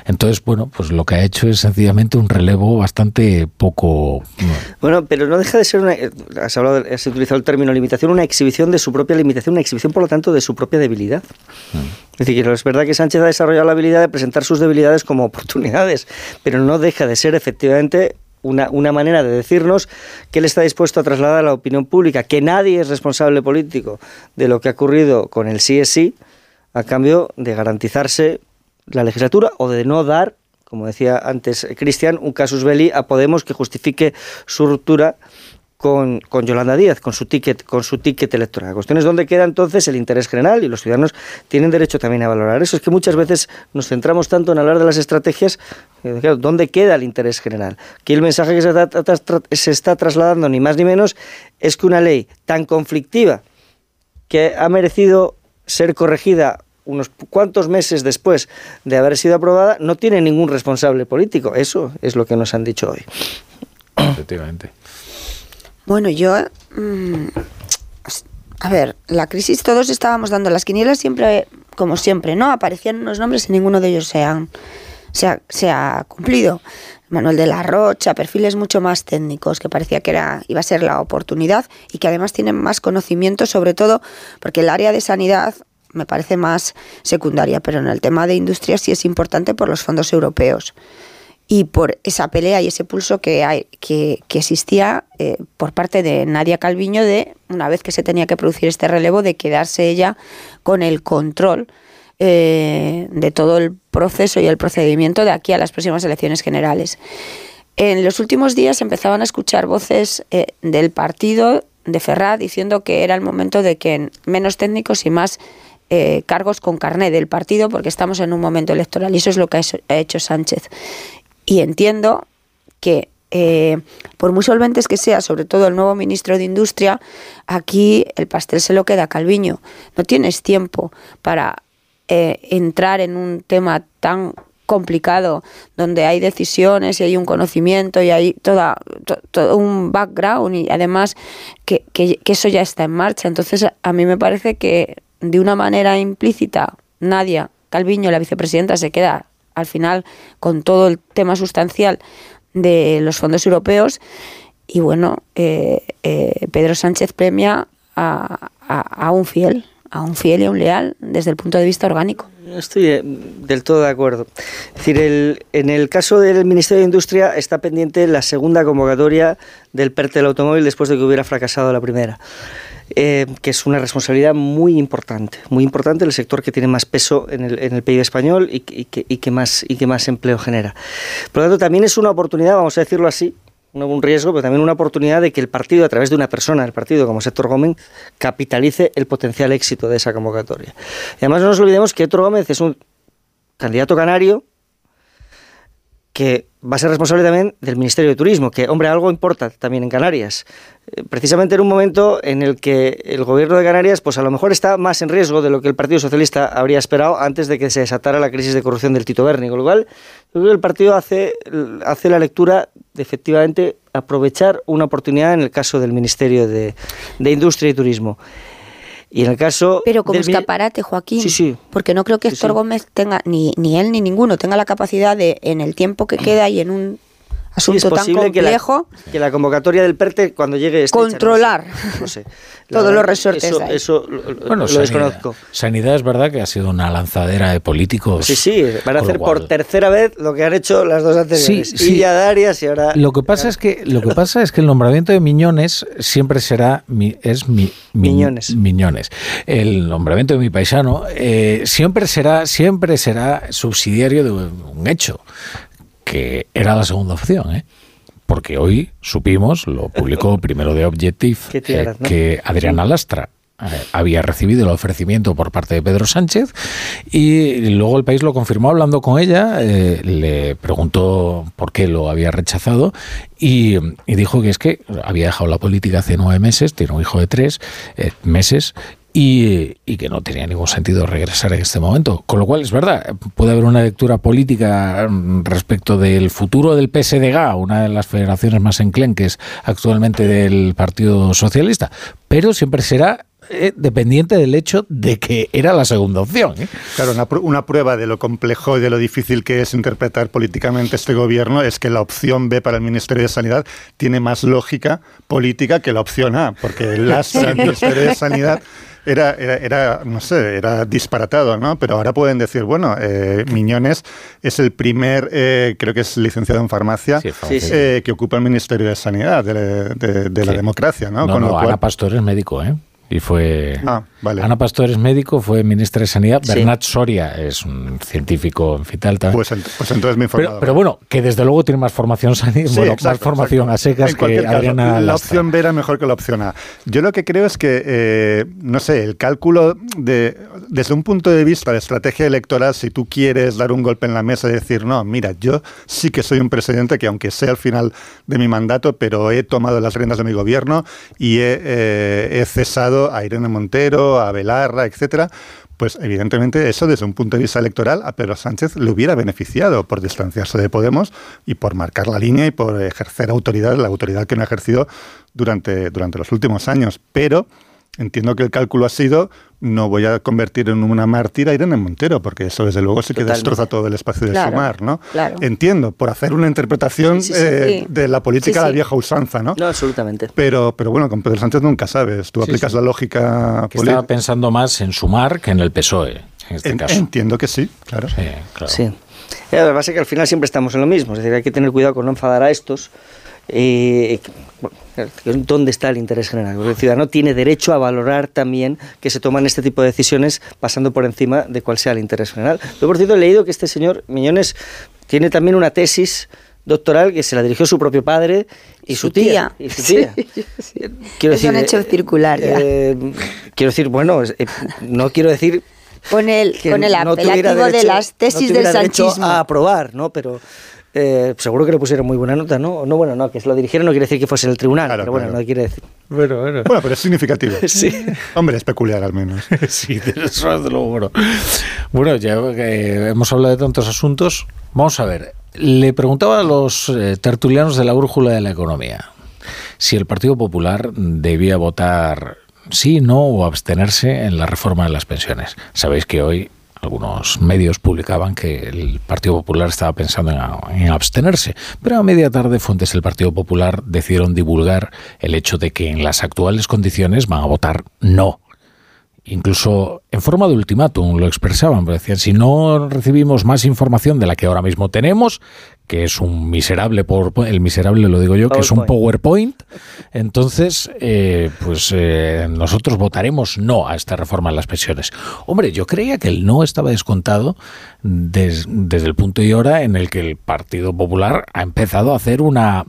Entonces, bueno, pues lo que ha hecho es sencillamente un relevo bastante poco... Bueno, pero no deja de ser una... Has, hablado, has utilizado el término limitación, una exhibición de su propia limitación, una exhibición por lo tanto de su propia debilidad. Mm. Es decir, es verdad que Sánchez ha desarrollado la habilidad de presentar sus debilidades como oportunidades, pero no deja de ser efectivamente una, una, manera de decirnos que él está dispuesto a trasladar a la opinión pública que nadie es responsable político de lo que ha ocurrido con el sí es sí, a cambio de garantizarse la legislatura o de no dar, como decía antes Cristian, un casus belli a Podemos que justifique su ruptura con, con, Yolanda Díaz, con su ticket, con su ticket electoral. La cuestión es dónde queda entonces el interés general y los ciudadanos tienen derecho también a valorar eso. Es que muchas veces nos centramos tanto en hablar de las estrategias, ¿dónde queda el interés general? Aquí el mensaje que se, se está trasladando, ni más ni menos, es que una ley tan conflictiva que ha merecido ser corregida unos cuantos meses después de haber sido aprobada, no tiene ningún responsable político. Eso es lo que nos han dicho hoy. Efectivamente. Bueno, yo... Mm, a ver, la crisis todos estábamos dando las quinielas siempre, como siempre, ¿no? Aparecían unos nombres y ninguno de ellos se, han, ha, se ha cumplido. Manuel de la Rocha, perfiles mucho más técnicos, que parecía que era, iba a ser la oportunidad y que además tienen más conocimiento, sobre todo porque el área de sanidad me parece más secundaria, pero en el tema de industria sí es importante por los fondos europeos y por esa pelea y ese pulso que, hay, que, existía eh, por parte de Nadia Calviño de, una vez que se tenía que producir este relevo, de quedarse ella con el control eh, de todo el proceso y el procedimiento de aquí a las próximas elecciones generales. En los últimos días empezaban a escuchar voces eh, del partido de Ferrat diciendo que era el momento de que menos técnicos y más eh, cargos con carné del partido porque estamos en un momento electoral y eso es lo que ha hecho Sánchez. Y entiendo que eh, por muy solventes que sea, sobre todo el nuevo ministro de Industria, aquí el pastel se lo queda Calviño. No tienes tiempo para eh, entrar en un tema tan complicado donde hay decisiones y hay un conocimiento y hay toda, todo un background y además que, que, eso ya está en marcha. Entonces a mí me parece que de una manera implícita, Nadia Calviño, la vicepresidenta, se queda al final con todo el tema sustancial de los fondos europeos y bueno, eh, eh, Pedro Sánchez premia a, a, un fiel, a un fiel y a un leal desde el punto de vista orgánico. Estoy eh, del todo de acuerdo. Es decir, el, en el caso del Ministerio de Industria está pendiente la segunda convocatoria del PERTE del automóvil después de que hubiera fracasado la primera. Eh, que es una responsabilidad muy importante, muy importante el sector que tiene más peso en el, en el PIB español y, que, más, y que más empleo genera. Por lo tanto, también es una oportunidad, vamos a decirlo así, un riesgo, pero también una oportunidad de que el partido, a través de una persona del partido como Héctor Gómez, capitalice el potencial éxito de esa convocatoria. Y además no nos olvidemos que Héctor Gómez es un candidato canario que va a ser responsable también del Ministerio de Turismo, que, hombre, algo importa también en Canarias. Eh, precisamente en un momento en el que el gobierno de Canarias, pues a lo mejor está más en riesgo de lo que el Partido Socialista habría esperado antes de que se desatara la crisis de corrupción del Tito Berni. Con lo cual, el partido hace, hace la lectura de efectivamente aprovechar una oportunidad en el caso del Ministerio de Industria y Turismo. Y en el caso. Pero como escaparate, Joaquín. Sí, sí. Porque no creo que Héctor Gómez tenga, ni, ni él ni ninguno, tenga la capacidad de, en el tiempo que queda y en un asunto tan complejo. Que la, que la, convocatoria del PERTE, cuando llegue. Este controlar. No sé. [laughs] Todos los resortes. Eso, eso bueno, lo desconozco. Sanidad es verdad que ha sido una lanzadera de políticos. Sí, sí. Van a hacer por tercera vez lo que han hecho las dos anteriores. Sí, sí. Y ya Darias y ahora. Lo que pasa es que lo que pasa es que el nombramiento de Miñones siempre será es mi, Miñones. Miñones. El nombramiento de mi paisano eh, siempre será siempre será subsidiario de un hecho que era la segunda opción, ¿eh? porque hoy supimos, lo publicó [laughs] primero de Objective, eh, que Adriana Lastra eh, había recibido el ofrecimiento por parte de Pedro Sánchez y luego el país lo confirmó hablando con ella, le preguntó por qué lo había rechazado y, dijo que es que había dejado la política hace nueve meses, tiene un hijo de tres meses y, que no tenía ningún sentido regresar en este momento. Con lo cual, es verdad, puede haber una lectura política mm, respecto del futuro del PSDG, una de las federaciones más enclenques actualmente del Partido Socialista, pero siempre será eh, dependiente del hecho de que era la segunda opción. ¿eh? Claro, una, una, prueba de lo complejo y de lo difícil que es interpretar políticamente este gobierno es que la opción B para el Ministerio de Sanidad tiene más lógica política que la opción A, porque [laughs] el Ministerio de Sanidad era, era, no sé, era disparatado, ¿no? Pero ahora pueden decir, bueno, eh, Miñones es el primer, eh, creo que es licenciado en farmacia, eh, que ocupa el Ministerio de Sanidad de, la democracia, ¿no? Con lo cual, Ana Pastor es médico, ¿eh? Y fue Ah, vale. Ana Pastor es médico, fue ministra de Sanidad. Sí. Bernat Soria es un científico en Fital también. Pues, ent- pues entonces me he informado. pero, pero bueno, que desde luego tiene más formación sani- Sí, bueno, exacto, más formación exacto. a secas En que caso, Adriana La opción B era mejor que la opción A. Yo lo que creo es que, eh, no sé, el cálculo de, desde un punto de vista de estrategia electoral, si tú quieres dar un golpe en la mesa y decir, no, mira, yo sí que soy un presidente que aunque sea al final de mi mandato, pero he tomado las riendas de mi gobierno y he, eh, he cesado a Irene Montero, a Belarra, etcétera, pues evidentemente eso desde un punto de vista electoral a Pedro Sánchez le hubiera beneficiado por distanciarse de Podemos y por marcar la línea y por ejercer autoridad, la autoridad que no ha ejercido durante, durante los últimos años. Pero entiendo que el cálculo ha sido no voy a convertir en una mártir a Irene Montero, porque eso desde luego sí que Totalmente. destroza todo el espacio de Claro, sumar, ¿no? claro. Entiendo, por hacer una interpretación Sí, sí, sí. eh, Sí. de la política Sí, a la vieja usanza, ¿no? No, absolutamente. Pero, pero bueno, con Pedro Sánchez nunca sabes. Tú Sí, aplicas sí. la lógica Que estaba pensando más en sumar que en el PSOE, en este En- caso. Entiendo que sí, claro. Sí, claro. Sí. Eh, Lo que pasa es que al final siempre estamos en lo mismo. Es decir, hay que tener cuidado con no enfadar a estos. Eh, bueno, ¿Dónde está el interés general? Porque el ciudadano tiene derecho a valorar también que se toman este tipo de decisiones pasando por encima de cuál sea el interés general. Yo, por cierto, he leído que este señor Miñones tiene también una tesis doctoral que se la dirigió su propio padre y su, tía. Y su tía. [laughs] Quiero Eso han hecho eh, circular ya. eh, quiero decir, bueno, es- eh, no quiero decir Con el, con el no apelativo de derecho- las tesis no del sanchismo. a aprobar, ¿no? Pero eh, seguro que le pusieron muy buena nota, ¿no? No, bueno, no, que se lo dirigieron no quiere decir que fuese el tribunal, Claro, pero bueno, claro. no quiere decir. Bueno, bueno. Bueno, pero es significativo. [laughs] Sí. Hombre, es peculiar al menos. [laughs] Sí, de eso desde luego. Bueno, bueno ya que hemos hablado de tantos asuntos, vamos a ver. Le preguntaba a los eh, tertulianos de la brújula de la economía si el Partido Popular debía votar sí, no o abstenerse en la reforma de las pensiones. Sabéis que hoy algunos medios publicaban que el Partido Popular estaba pensando en, en abstenerse, pero a media tarde fuentes del Partido Popular decidieron divulgar el hecho de que en las actuales condiciones van a votar no. Incluso en forma de ultimátum lo expresaban, decían, si no recibimos más información de la que ahora mismo tenemos, que es un miserable PowerPoint, el miserable lo digo yo, que es un PowerPoint, entonces, eh, pues eh, nosotros votaremos no a esta reforma de las pensiones. Hombre, yo creía que el no estaba descontado des- desde el punto y hora en el que el Partido Popular ha empezado a hacer una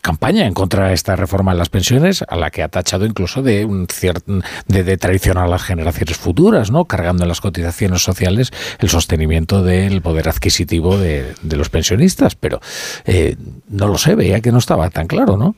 campaña en contra de esta reforma de las pensiones, a la que ha tachado incluso de un cierto de, traicionar a las generaciones futuras, ¿no? Cargando en las cotizaciones sociales el sostenimiento del poder adquisitivo de, de los pensionistas. Pero eh, no lo sé, veía que no estaba tan claro, ¿no?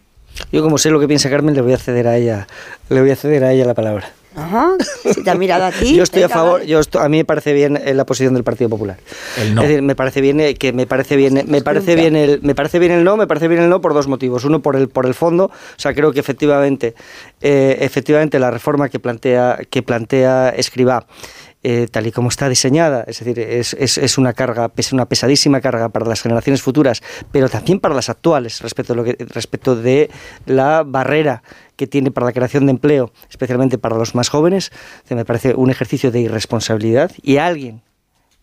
Yo como sé lo que piensa Carmen, le voy a ceder a ella, le voy a ceder a ella la palabra. Ajá, si te ha mirado a ti. [laughs] Yo estoy a favor, yo a mí me parece bien eh, la posición del Partido Popular. El no. Es decir, me parece bien eh, que me parece bien, me parece bien el, me parece bien el no, me parece bien el no por dos motivos. Uno por el por el fondo, o sea, creo que efectivamente, eh, efectivamente la reforma que plantea que plantea Escribá eh, tal y como está diseñada, es decir, es, es, es una carga, es una pesadísima carga para las generaciones futuras, pero también para las actuales respecto de lo que respecto de la barrera que tiene para la creación de empleo, especialmente para los más jóvenes, que me parece un ejercicio de irresponsabilidad y alguien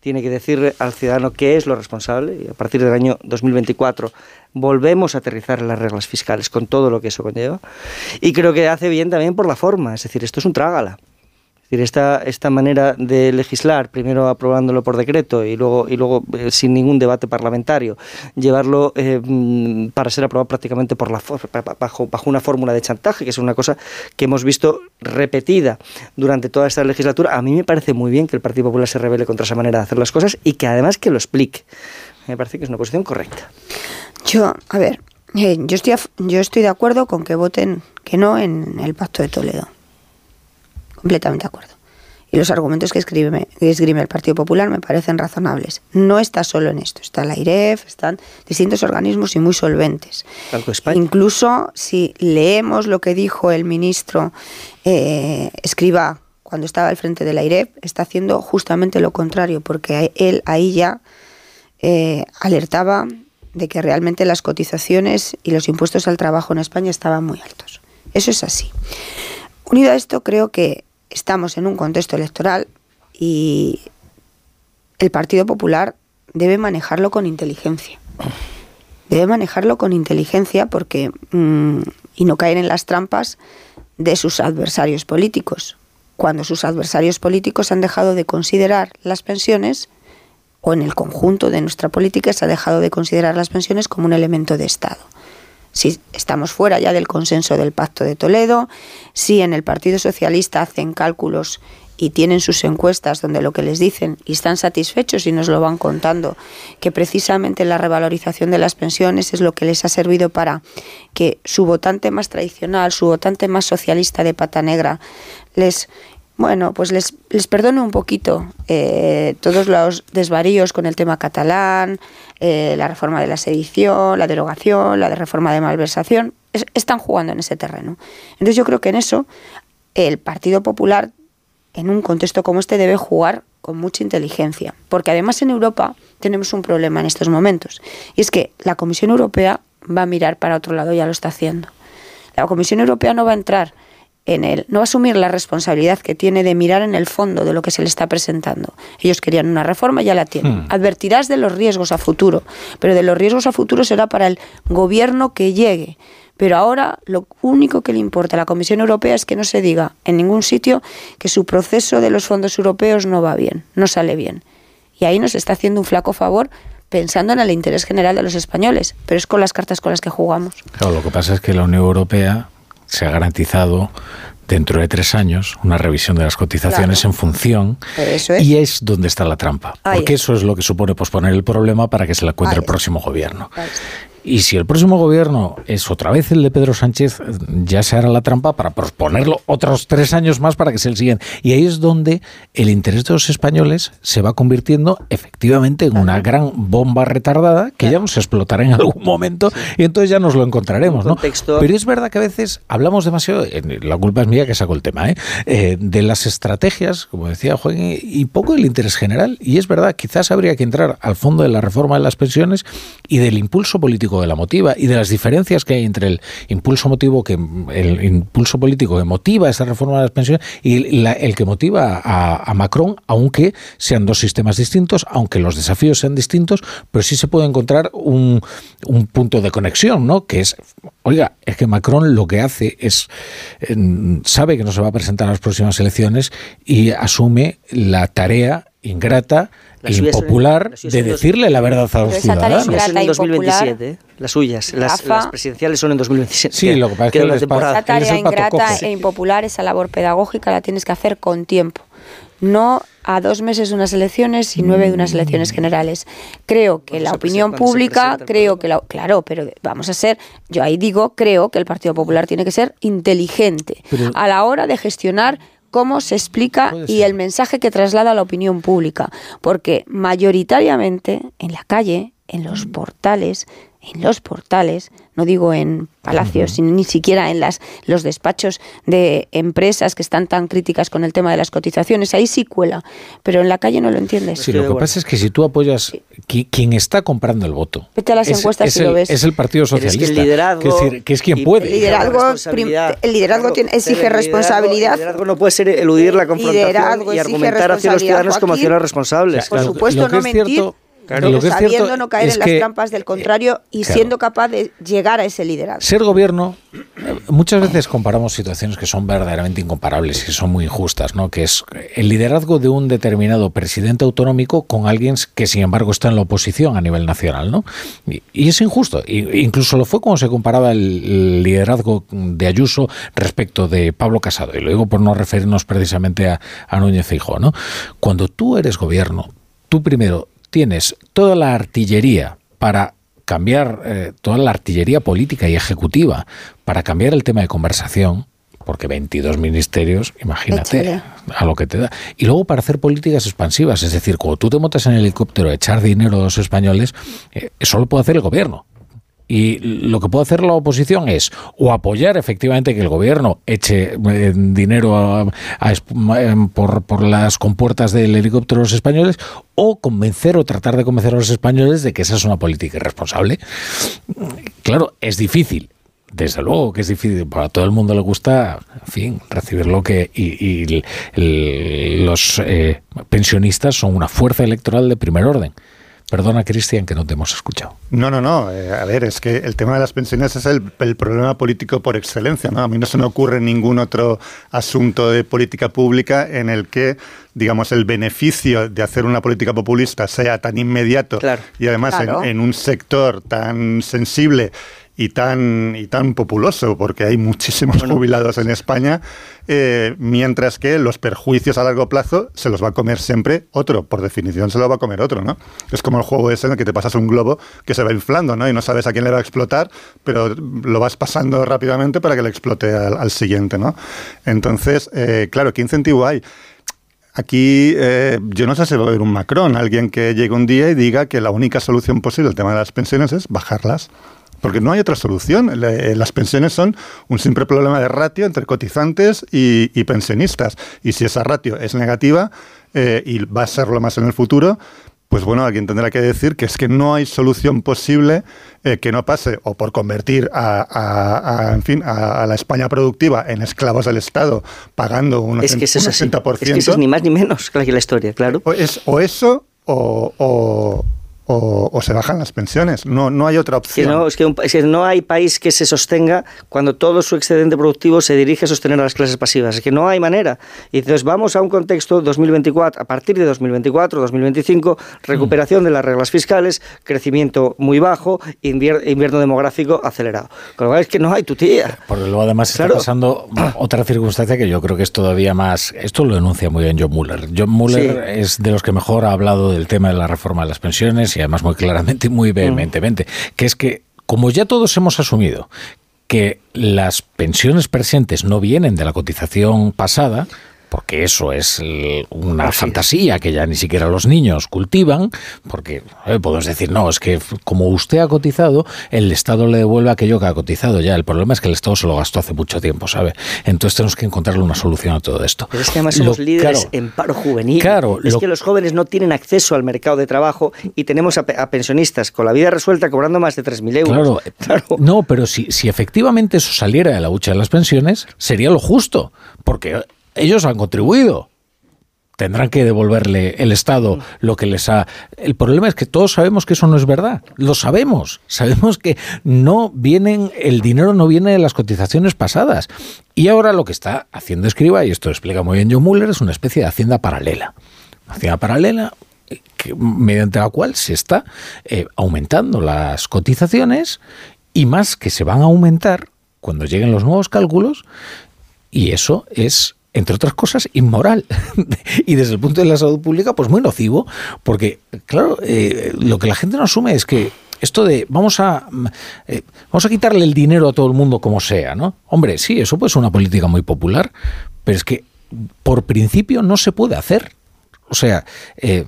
tiene que decirle al ciudadano qué es lo responsable y a partir del año 2024 volvemos a aterrizar en las reglas fiscales con todo lo que eso conlleva y creo que hace bien también por la forma, es decir, esto es un trágala. Decir, esta, esta manera de legislar, primero aprobándolo por decreto y luego, y luego eh, sin ningún debate parlamentario, llevarlo eh, mm, para ser aprobado prácticamente por la, bajo, bajo una fórmula de chantaje, que es una cosa que hemos visto repetida durante toda esta legislatura, a mí me parece muy bien que el Partido Popular se revele contra esa manera de hacer las cosas y que además que lo explique. Me parece que es una posición correcta. Yo, a ver, eh, yo, estoy yo estoy de acuerdo con que voten que no en el Pacto de Toledo. Completamente de acuerdo. Y los argumentos que escribe, que esgrime el Partido Popular me parecen razonables. No está solo en esto, está la IREF, están distintos organismos y muy solventes. Incluso si leemos lo que dijo el ministro eh, Escriba cuando estaba al frente de la IREF, está haciendo justamente lo contrario, porque él ahí ya eh, alertaba de que realmente las cotizaciones y los impuestos al trabajo en España estaban muy altos. Eso es así. Unido a esto, creo que estamos en un contexto electoral y el Partido Popular debe manejarlo con inteligencia. Debe manejarlo con inteligencia porque mm, y no caer en las trampas de sus adversarios políticos, cuando sus adversarios políticos han dejado de considerar las pensiones o en el conjunto de nuestra política se ha dejado de considerar las pensiones como un elemento de Estado. Si estamos fuera ya del consenso del Pacto de Toledo, si en el Partido Socialista hacen cálculos y tienen sus encuestas donde lo que les dicen y están satisfechos y nos lo van contando, que precisamente la revalorización de las pensiones es lo que les ha servido para que su votante más tradicional, su votante más socialista de pata negra, les bueno, pues les, les perdone un poquito eh, todos los desvaríos con el tema catalán, eh, la reforma de la sedición, la derogación, la de reforma de malversación, están jugando en ese terreno. Entonces yo creo que en eso el Partido Popular, en un contexto como este, debe jugar con mucha inteligencia, porque además en Europa tenemos un problema en estos momentos, y es que la Comisión Europea va a mirar para otro lado, ya lo está haciendo. La Comisión Europea no va a entrar en él, no asumir la responsabilidad que tiene de mirar en el fondo de lo que se le está presentando. Ellos querían una reforma, ya la tienen. Hmm. Advertirás de los riesgos a futuro, pero de los riesgos a futuro será para el gobierno que llegue. Pero ahora lo único que le importa a la Comisión Europea es que no se diga en ningún sitio que su proceso de los fondos europeos no va bien, no sale bien. Y ahí nos está haciendo un flaco favor pensando en el interés general de los españoles, pero es con las cartas con las que jugamos. Claro, lo que pasa es que la Unión Europea se ha garantizado dentro de tres años una revisión de las cotizaciones en función y es donde está la trampa, porque eso es lo que supone posponer el problema para que se le encuentre el próximo gobierno. Y si el próximo gobierno es otra vez el de Pedro Sánchez, ya se hará la trampa para posponerlo otros tres años más para que sea el siguiente. Y ahí es donde el interés de los españoles se va convirtiendo efectivamente en una gran bomba retardada que ya nos explotará en algún momento y entonces ya nos lo encontraremos. ¿no? Pero es verdad que a veces hablamos demasiado, la culpa es mía que saco el tema, ¿eh? Eh, de las estrategias, como decía Juan, y poco del interés general. Y es verdad, quizás habría que entrar al fondo de la reforma de las pensiones y del impulso político de la motiva y de las diferencias que hay entre el impulso motivo que el impulso político que motiva esa reforma de las pensiones y el que motiva a, Macron, aunque sean dos sistemas distintos, aunque los desafíos sean distintos, pero sí se puede encontrar un, un punto de conexión, ¿no? Que es, oiga, es que Macron lo que hace es sabe que no se va a presentar a las próximas elecciones y asume la tarea ingrata impopular de decirle la verdad a los ciudadanos. Son en 2027, ¿eh? las suyas. Las, presidenciales son en 2027. Sí, lo que pasa es que esa tarea ingrata e impopular, esa labor pedagógica la tienes que hacer con tiempo. No a dos meses de unas elecciones y nueve de unas elecciones generales. Creo que la opinión pública, creo que la... Claro, pero vamos a ser, yo ahí digo, creo que el Partido Popular tiene que ser inteligente a la hora de gestionar cómo se explica y el mensaje que traslada a la opinión pública. Porque mayoritariamente en la calle, en los portales, en los portales, no digo en palacios, sino ni siquiera en las, los despachos de empresas que están tan críticas con el tema de las cotizaciones, ahí sí cuela, pero en la calle no lo entiendes. Sí, lo que pasa es que si tú apoyas, quien está comprando el voto, Vete a las encuestas el, lo ves. Es el Partido Socialista, que, el liderazgo, que, es, quien puede. El liderazgo, el liderazgo tiene, exige responsabilidad. El liderazgo no puede ser eludir la confrontación y argumentar hacia los ciudadanos como acciones responsables. Por supuesto, no mentir lo que es sabiendo no caer en las trampas del contrario y siendo capaz de llegar a ese liderazgo. Ser gobierno, muchas veces comparamos situaciones que son verdaderamente incomparables y que son muy injustas, ¿no? Que es el liderazgo de un determinado presidente autonómico con alguien que sin embargo está en la oposición a nivel nacional, ¿no? Y, es injusto. incluso lo fue como se comparaba el, liderazgo de Ayuso respecto de Pablo Casado. Y lo digo por no referirnos precisamente a, a Núñez Feijóo, ¿no? Cuando tú eres gobierno, tú primero tienes toda la artillería para cambiar, eh, toda la artillería política y ejecutiva para cambiar el tema de conversación, porque 22 ministerios, imagínate a lo que te da. Y luego para hacer políticas expansivas, es decir, cuando tú te montas en el helicóptero a echar dinero a los españoles, eh, eso lo puede hacer el gobierno. Y lo que puede hacer la oposición es o apoyar efectivamente que el gobierno eche eh, dinero por, por, las compuertas del helicóptero de los españoles o convencer o tratar de convencer a los españoles de que esa es una política irresponsable. Claro, es difícil. Desde luego que es difícil, para todo el mundo le gusta, en fin, recibir lo que... Y, los eh, pensionistas son una fuerza electoral de primer orden Perdona, Cristian, que no te hemos escuchado. No, no, no. Eh, a ver, es que el tema de las pensiones es el, problema político por excelencia. ¿no? A mí no se me ocurre ningún otro asunto de política pública en el que, digamos, el beneficio de hacer una política populista sea tan inmediato y además en, un sector tan sensible y tan, y tan populoso, porque hay muchísimos jubilados en España, eh, mientras que los perjuicios a largo plazo se los va a comer siempre otro, por definición se lo va a comer otro, ¿no? Es como el juego ese en el que te pasas un globo que se va inflando, ¿no? Y no sabes a quién le va a explotar, pero lo vas pasando rápidamente para que le explote al, siguiente, ¿no? Entonces, eh, claro, ¿qué incentivo hay? Aquí eh, yo no sé si va a haber un Macron, alguien que llegue un día y diga que la única solución posible al tema de las pensiones es bajarlas porque no hay otra solución. Eh, las pensiones son un simple problema de ratio entre cotizantes y, pensionistas. Y si esa ratio es negativa, eh, y va a serlo más en el futuro, pues bueno, alguien tendrá que decir que es que no hay solución posible eh, que no pase o por convertir a, en fin, a, la España productiva en esclavos del Estado, pagando un, es que es 60%. Es que eso es ni más ni menos que la historia, claro. O, es, o eso o o, se bajan las pensiones. No, no hay otra opción. no, es, que no hay país que se sostenga cuando todo su excedente productivo se dirige a sostener a las clases pasivas. Es que no hay manera. Y entonces vamos a un contexto 2024, a partir de 2024, 2025, recuperación de las reglas fiscales, crecimiento muy bajo, invierno demográfico acelerado. Con lo cual es que no hay tutía. Porque luego además está pasando [clears throat] otra circunstancia que yo creo que es todavía más... Esto lo denuncia muy bien John Muller. John Muller es de los que mejor ha hablado del tema de la reforma de las pensiones y además muy claramente y muy vehementemente, que es que como ya todos hemos asumido que las pensiones presentes no vienen de la cotización pasada, porque eso es una fantasía que ya ni siquiera los niños cultivan, porque eh, podemos decir, no, es que como usted ha cotizado, el Estado le devuelve aquello que ha cotizado ya. El problema es que el Estado se lo gastó hace mucho tiempo, ¿sabe? Entonces tenemos que encontrarle una solución a todo esto. Pero es que además somos líderes en paro juvenil. Claro, es que los jóvenes no tienen acceso al mercado de trabajo y tenemos a, pensionistas con la vida resuelta cobrando más de 3.000 euros. [laughs] Claro, no, pero si, si efectivamente eso saliera de la hucha de las pensiones, sería lo justo, porque ellos han contribuido. Tendrán que devolverle el Estado lo que les ha... El problema es que todos sabemos que eso no es verdad. Lo sabemos. Sabemos que no vienen, el dinero no viene de las cotizaciones pasadas. Y ahora lo que está haciendo Escriba, y esto lo explica muy bien John Muller, es una especie de hacienda paralela. hacienda paralela mediante la cual se está eh, aumentando las cotizaciones y más que se van a aumentar cuando lleguen los nuevos cálculos y eso es entre otras cosas, inmoral. [laughs] y desde el punto de la salud pública, pues muy nocivo, porque, claro, eh, lo que la gente no asume es que esto de vamos a eh, vamos a quitarle el dinero a todo el mundo como sea, ¿no? Hombre, sí, eso puede ser una política muy popular, pero es que por principio no se puede hacer. O sea, eh,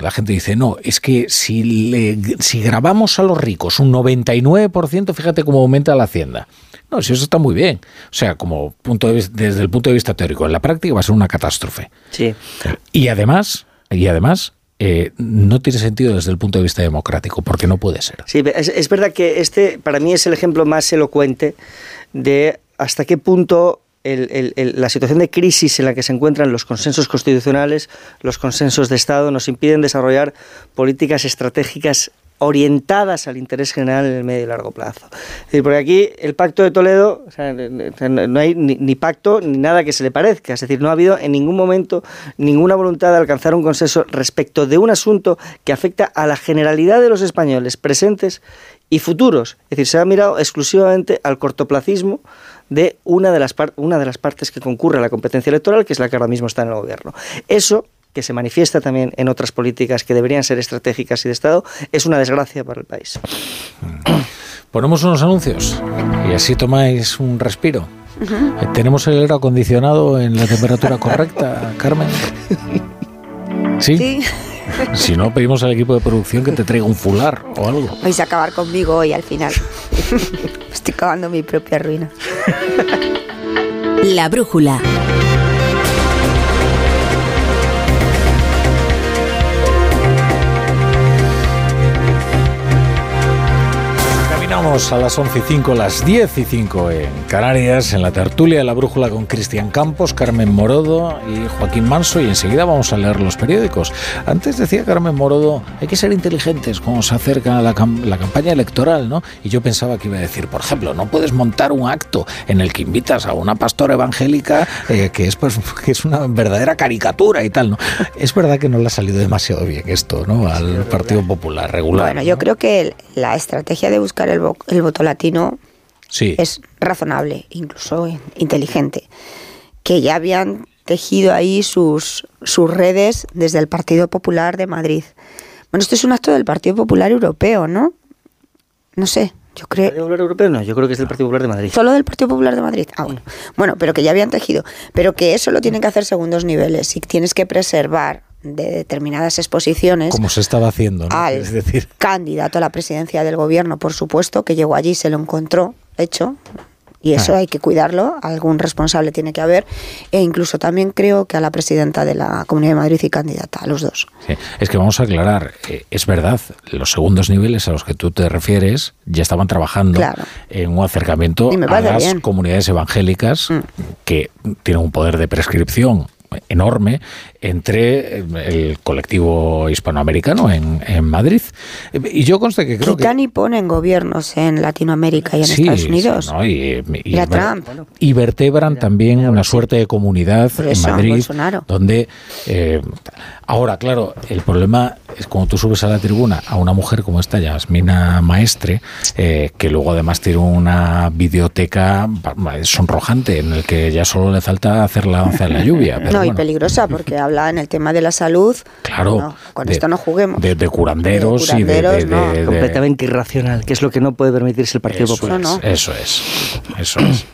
la gente dice, no, es que si, le, si grabamos a los ricos un 99%, fíjate cómo aumenta la hacienda. No, si eso está muy bien. O sea, como punto de desde el punto de vista teórico, en la práctica va a ser una catástrofe. Sí. Y además, y además, eh, no tiene sentido desde el punto de vista democrático, porque no puede ser. Sí, es, verdad que este para mí es el ejemplo más elocuente de hasta qué punto la situación de crisis en la que se encuentran los consensos constitucionales, los consensos de Estado, nos impiden desarrollar políticas estratégicas orientadas al interés general en el medio y largo plazo. Es decir, porque aquí el pacto de Toledo, no hay ni, pacto ni nada que se le parezca. Es decir, no ha habido en ningún momento ninguna voluntad de alcanzar un consenso respecto de un asunto que afecta a la generalidad de los españoles presentes y futuros. Es decir, se ha mirado exclusivamente al cortoplacismo de una de las, una de las partes que concurre a la competencia electoral, que es la que ahora mismo está en el gobierno. Eso que se manifiesta también en otras políticas que deberían ser estratégicas y de Estado, es una desgracia para el país. Ponemos unos anuncios y así tomáis un respiro. ¿Tenemos el aire acondicionado en la temperatura [laughs] correcta, Carmen? ¿Sí? Si no, pedimos al equipo de producción que te traiga un fular o algo. Vais a acabar conmigo hoy al final. [laughs] Estoy cavando mi propia ruina. La brújula. Seguimos a las 11 y 5, las 10 y 5 en Canarias, en la tertulia de la brújula con Cristian Campos, Carmen Morodo y Joaquín Manso y enseguida vamos a leer los periódicos. Antes decía Carmen Morodo, hay que ser inteligentes cuando se acerca la, la campaña electoral, ¿no? Y yo pensaba que iba a decir, por ejemplo, no puedes montar un acto en el que invitas a una pastora evangélica eh, que, es, pues, que es una verdadera caricatura y tal, ¿no? Es verdad que no le ha salido demasiado bien esto, ¿no? Al Partido Popular regular. Bueno, yo creo que la estrategia de buscar el, el voto latino es razonable, incluso inteligente, que ya habían tejido ahí sus, sus redes desde el Partido Popular de Madrid. Bueno, esto es un acto del Partido Popular Europeo, ¿no? No sé, yo creo... ¿El Partido Popular Europeo? No, yo creo que es del Partido Popular de Madrid. ¿Solo del Partido Popular de Madrid? Ah, bueno. Bueno, pero que ya habían tejido. Pero que eso lo tienen que hacer según dos niveles. Y tienes que preservar de determinadas exposiciones. Como se estaba haciendo, ¿no? Al es decir... candidato a la presidencia del gobierno, por supuesto, que llegó allí, se lo encontró, hecho, y eso ah. hay que cuidarlo, algún responsable tiene que haber, e incluso también creo que a la presidenta de la Comunidad de Madrid y candidata, a los dos. Es que vamos a aclarar, eh, es verdad, los segundos niveles a los que tú te refieres ya estaban trabajando en un acercamiento a las comunidades evangélicas mm. que tienen un poder de prescripción enorme entre el colectivo hispanoamericano en, en Madrid. Y yo conste que creo que... ponen gobiernos en Latinoamérica y en Estados Unidos. y, y, vertebran también una suerte de comunidad en Madrid donde... Eh, ahora, claro, el problema es cuando tú subes a la tribuna a una mujer como esta, Yasmina Maestre, eh, que luego además tiene una videoteca sonrojante en el que ya solo le falta hacer la danza de la lluvia. [laughs] no, y peligrosa [laughs] porque habla en el tema de la salud. Claro. con esto no juguemos. De, curanderos, y de, Completamente irracional, que es lo que no puede permitirse el Partido Popular. Eso es. Eso es.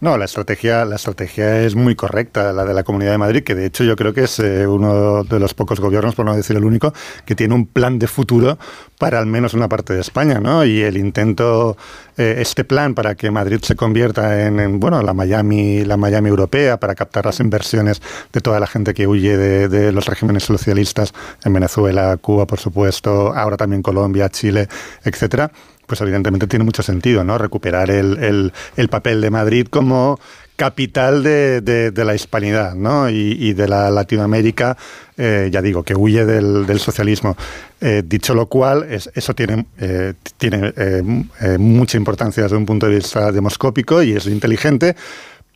No, la estrategia, la estrategia es muy correcta, la de la Comunidad de Madrid, que de hecho yo creo que es eh, uno de los pocos gobiernos, por no decir el único, que tiene un plan de futuro para al menos una parte de España, ¿no? Y el intento, eh, este plan para que Madrid se convierta en, bueno, la Miami, la Miami europea, para captar las inversiones de toda la gente que huye de, los regímenes socialistas en Venezuela, Cuba, por supuesto, ahora también Colombia, Chile, etcétera pues evidentemente tiene mucho sentido, ¿no? Recuperar el, el, papel de Madrid como capital de, de, la hispanidad ¿no? y, de la Latinoamérica, eh, ya digo, que huye del, del socialismo. Eh, dicho lo cual, es, eso tiene, eh, tiene mucha importancia desde un punto de vista demoscópico y es inteligente,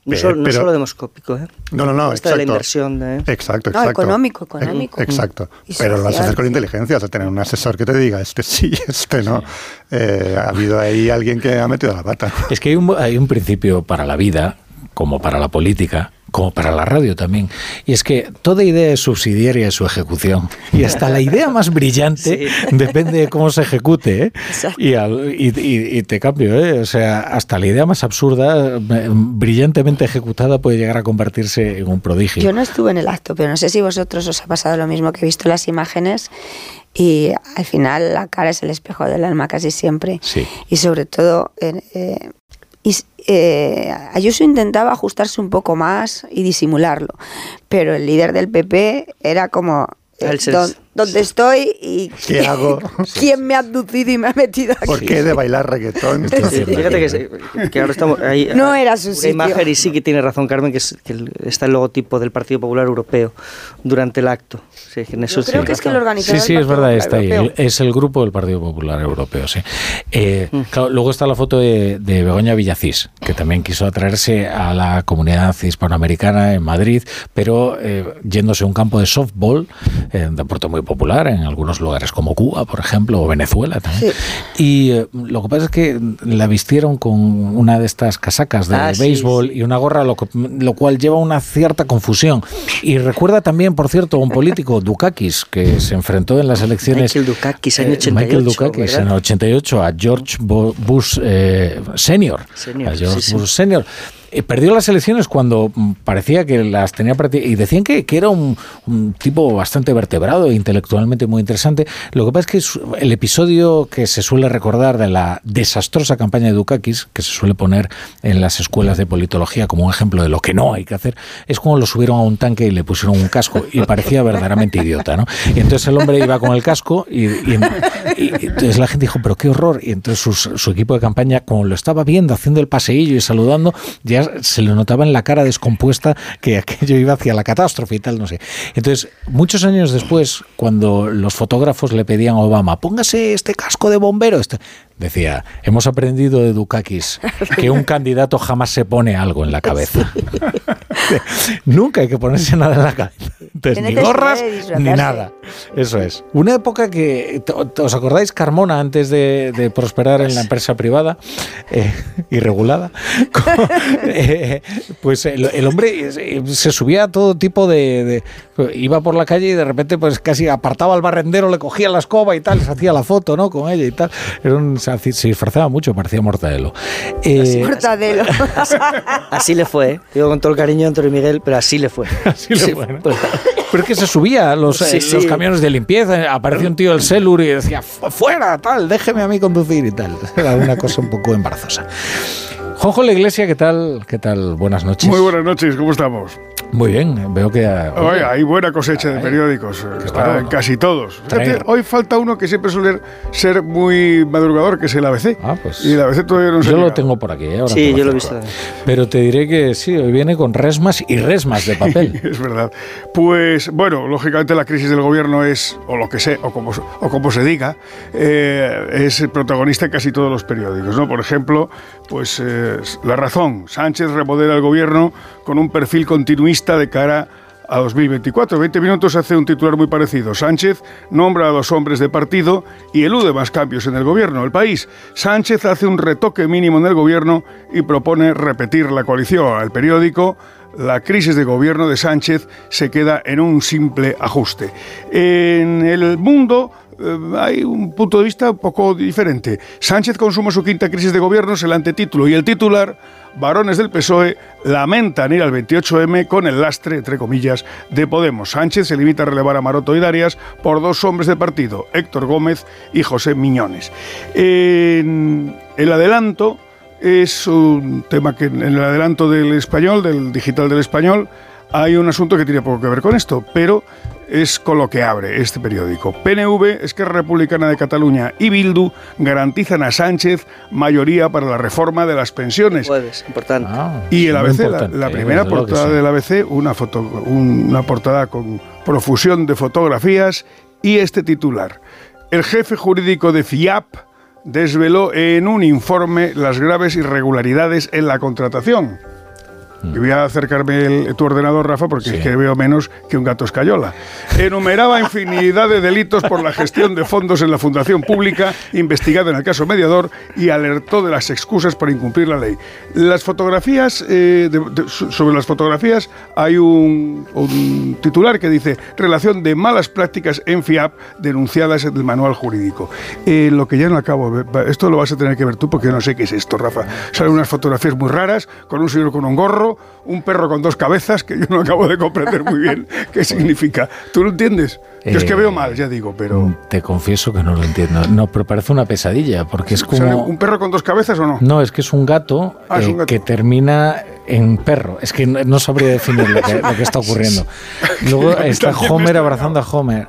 no, solo, demoscópico, ¿eh? No, no, no. Exacto. de la inversión. De... Exacto, exacto. No, económico, económico. Exacto. Pero lo vas a hacer con inteligencia, o sea, tener un asesor que te diga, este sí, [laughs] este no. Eh, ha habido ahí alguien que ha metido la pata. Es que hay un, hay un principio para la vida, como para la política, como para la radio también. Y es que toda idea es subsidiaria de su ejecución. Y hasta la idea más brillante depende de cómo se ejecute. ¿eh? Y, y, te cambio, ¿eh? o sea, hasta la idea más absurda, brillantemente ejecutada, puede llegar a convertirse en un prodigio. Yo no estuve en el acto, pero no sé si vosotros os ha pasado lo mismo que he visto las imágenes. Y al final la cara es el espejo del alma casi siempre. Y sobre todo eh, y eh, Ayuso intentaba ajustarse un poco más y disimularlo, pero el líder del PP era como... Eh, ¿Dónde estoy y qué hago? [laughs] ¿Quién me ha abducido y me ha metido aquí? ¿Por qué de bailar reggaetón? [laughs] Fíjate que, ahora estamos ahí. No era su sitio. imagen y sí que tiene razón Carmen, que, está el logotipo del Partido Popular Europeo durante el acto. Sí, creo que es que lo organizó Sí, sí, es verdad, está ahí. Es el grupo del Partido Popular Europeo, sí. Eh, mm. luego está la foto de, Begoña Villacís, que también quiso atraerse a la comunidad hispanoamericana en Madrid, pero eh, yéndose a un campo de softball, eh, de deporte muy popular en algunos lugares como Cuba, por ejemplo, o Venezuela también. Y eh, lo que pasa es que la vistieron con una de estas casacas de ah, béisbol y una gorra, lo, lo, cual lleva una cierta confusión. Y recuerda también, por cierto, a un político, Dukakis, que se enfrentó en las elecciones... Michael Dukakis, año 88. Eh, Michael Dukakis, en el 88, a George Bush eh, senior. A George Bush senior eh, perdió las elecciones cuando mm, parecía que las tenía y decían que, que era un, un, tipo bastante vertebrado e intelectualmente muy interesante. Lo que pasa es que el episodio que se suele recordar de la desastrosa campaña de Dukakis, que se suele poner en las escuelas de politología como un ejemplo de lo que no hay que hacer, es cuando lo subieron a un tanque y le pusieron un casco y parecía verdaderamente idiota, ¿no? Y entonces el hombre iba con el casco y, y, y entonces la gente dijo, pero qué horror. Y entonces su, su equipo de campaña, como lo estaba viendo, haciendo el paseillo y saludando, ya se le notaba en la cara descompuesta que aquello iba hacia la catástrofe y tal, no sé. Entonces, muchos años después, cuando los fotógrafos le pedían a Obama, póngase este casco de bombero, decía, hemos aprendido de Dukakis [laughs] que un candidato jamás se pone algo en la cabeza. [laughs] Nunca hay que ponerse nada en la cabeza. Entonces, ni gorras ni nada. Eso es. Una época que, ¿os acordáis Carmona antes de, de prosperar en la empresa privada eh, y regulada? [laughs] eh, pues el, el, hombre se subía a todo tipo de, de, Iba por la calle y de repente pues casi apartaba al barrendero, le cogía la escoba y tal, se hacía la foto, ¿no? Con ella y tal. Era un, se, se disfrazaba mucho, parecía Mortadelo. Eh, Mortadelo. Así, [laughs] así, le fue, ¿eh? digo con todo el cariño a Antonio Miguel, pero así le fue. [laughs] Así le sí, fue. ¿no? Pero, pero es que se subía a los, sí, eh, sí. los camiones de limpieza, apareció un tío del Celur y decía, fuera, tal, déjeme a mí conducir y tal. [laughs] Era una cosa un poco embarazosa. Juanjo La Iglesia, ¿qué tal? ¿Qué tal? Buenas noches. Muy buenas noches, ¿cómo estamos? Muy bien, veo que... Oye, hay buena cosecha de periódicos, está en casi todos. Fíjate, hoy falta uno que siempre suele ser muy madrugador, que es el ABC. Ah, pues... Y el ABC todavía no se Yo lo tengo por aquí, ¿eh? ahora Sí, yo lo he visto. Pero te diré que sí, hoy viene con resmas y resmas de [laughs] papel. es verdad. Pues, bueno, lógicamente la crisis del gobierno es, o lo que sé, o como, o como se diga, eh, es protagonista en casi todos los periódicos, ¿no? Por ejemplo, pues eh, La Razón, Sánchez remodela el gobierno con un perfil continuista de cara a 2024. 20 minutos hace un titular muy parecido. Sánchez nombra a dos hombres de partido y elude más cambios en el gobierno. El país. Sánchez hace un retoque mínimo en el gobierno y propone repetir la coalición. Al periódico. La crisis de gobierno de Sánchez se queda en un simple ajuste. En el mundo eh, hay un punto de vista un poco diferente. Sánchez consuma su quinta crisis de gobierno, es el antetítulo y el titular varones del PSOE lamentan ir al 28M con el lastre, entre comillas, de Podemos. Sánchez se limita a relevar a Maroto y Darias por dos hombres de partido, Héctor Gómez y José Miñones. En el adelanto es un tema que en el adelanto del español, del digital del español, hay un asunto que tiene poco que ver con esto, pero es con lo que abre este periódico. PNV, Esquerra Republicana de Cataluña y Bildu garantizan a Sánchez mayoría para la reforma de las pensiones. Jueves, importante. Ah, y el ABC, la, la, primera portada del ABC, una, foto, una portada con profusión de fotografías y este titular. El jefe jurídico de FIAP desveló en un informe las graves irregularidades en la contratación. Y voy a acercarme el, tu ordenador, Rafa, porque sí. es que veo menos que un gato escayola. Enumeraba infinidad de delitos por la gestión de fondos en la fundación pública, investigada en el caso mediador, y alertó de las excusas para incumplir la ley. Las fotografías, eh, de, de, sobre las fotografías hay un, un, titular que dice relación de malas prácticas en FIAP denunciadas en el manual jurídico. Eh, lo que ya no acabo, esto lo vas a tener que ver tú porque yo no sé qué es esto, Rafa. Salen unas fotografías muy raras, con un señor con un gorro, un perro con dos cabezas que yo no acabo de comprender muy bien [laughs] qué significa. ¿Tú lo entiendes? Yo eh, es que veo mal, ya digo, pero... Te confieso que no lo entiendo. No, pero parece una pesadilla, porque es como... ¿Un perro con dos cabezas o no? No, es que es un gato, ah, eh, es un gato. que termina en perro. Es que no, no sabría definir lo que, lo que está [laughs] ocurriendo. Luego [laughs] está Homer abrazando a Homer.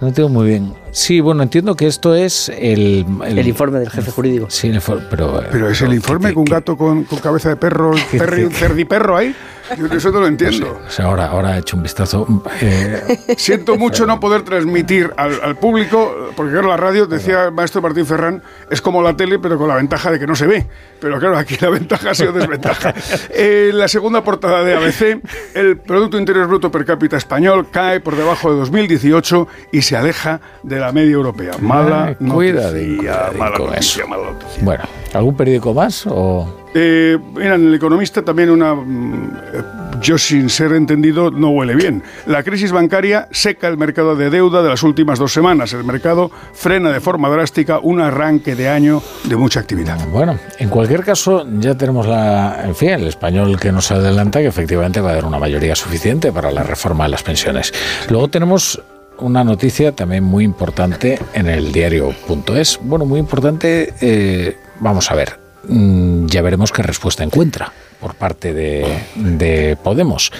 No entiendo muy bien. Sí, bueno, entiendo que esto es el... El, el informe del jefe jurídico. Sí, el, pero... Pero es el informe que, con un gato con, con, cabeza de perro, [laughs] perro y un cerdiperro ahí. Yo eso no lo entiendo. O sea, ahora, ahora he hecho un vistazo. Eh, Siento mucho no poder transmitir al, al, público, porque claro, la radio, decía el maestro Martín Ferrán, es como la tele, pero con la ventaja de que no se ve. Pero claro, aquí la ventaja ha sido desventaja. En eh, la segunda portada de ABC, el Producto Interior Bruto per cápita español cae por debajo de 2018 y se aleja de la media europea. Mala Ay, noticia, mala noticia, mala noticia. Bueno, ¿algún periódico más o...? Eh, mira, en El Economista también una mm, yo sin ser entendido no huele bien. La crisis bancaria seca el mercado de deuda de las últimas dos semanas. El mercado frena de forma drástica un arranque de año de mucha actividad. Bueno, en cualquier caso ya tenemos la, en fin, el español que nos adelanta que efectivamente va a haber una mayoría suficiente para la reforma de las pensiones. Luego tenemos una noticia también muy importante en el diario.es. Bueno, muy importante, eh, vamos a ver, ya veremos qué respuesta encuentra por parte de, Podemos.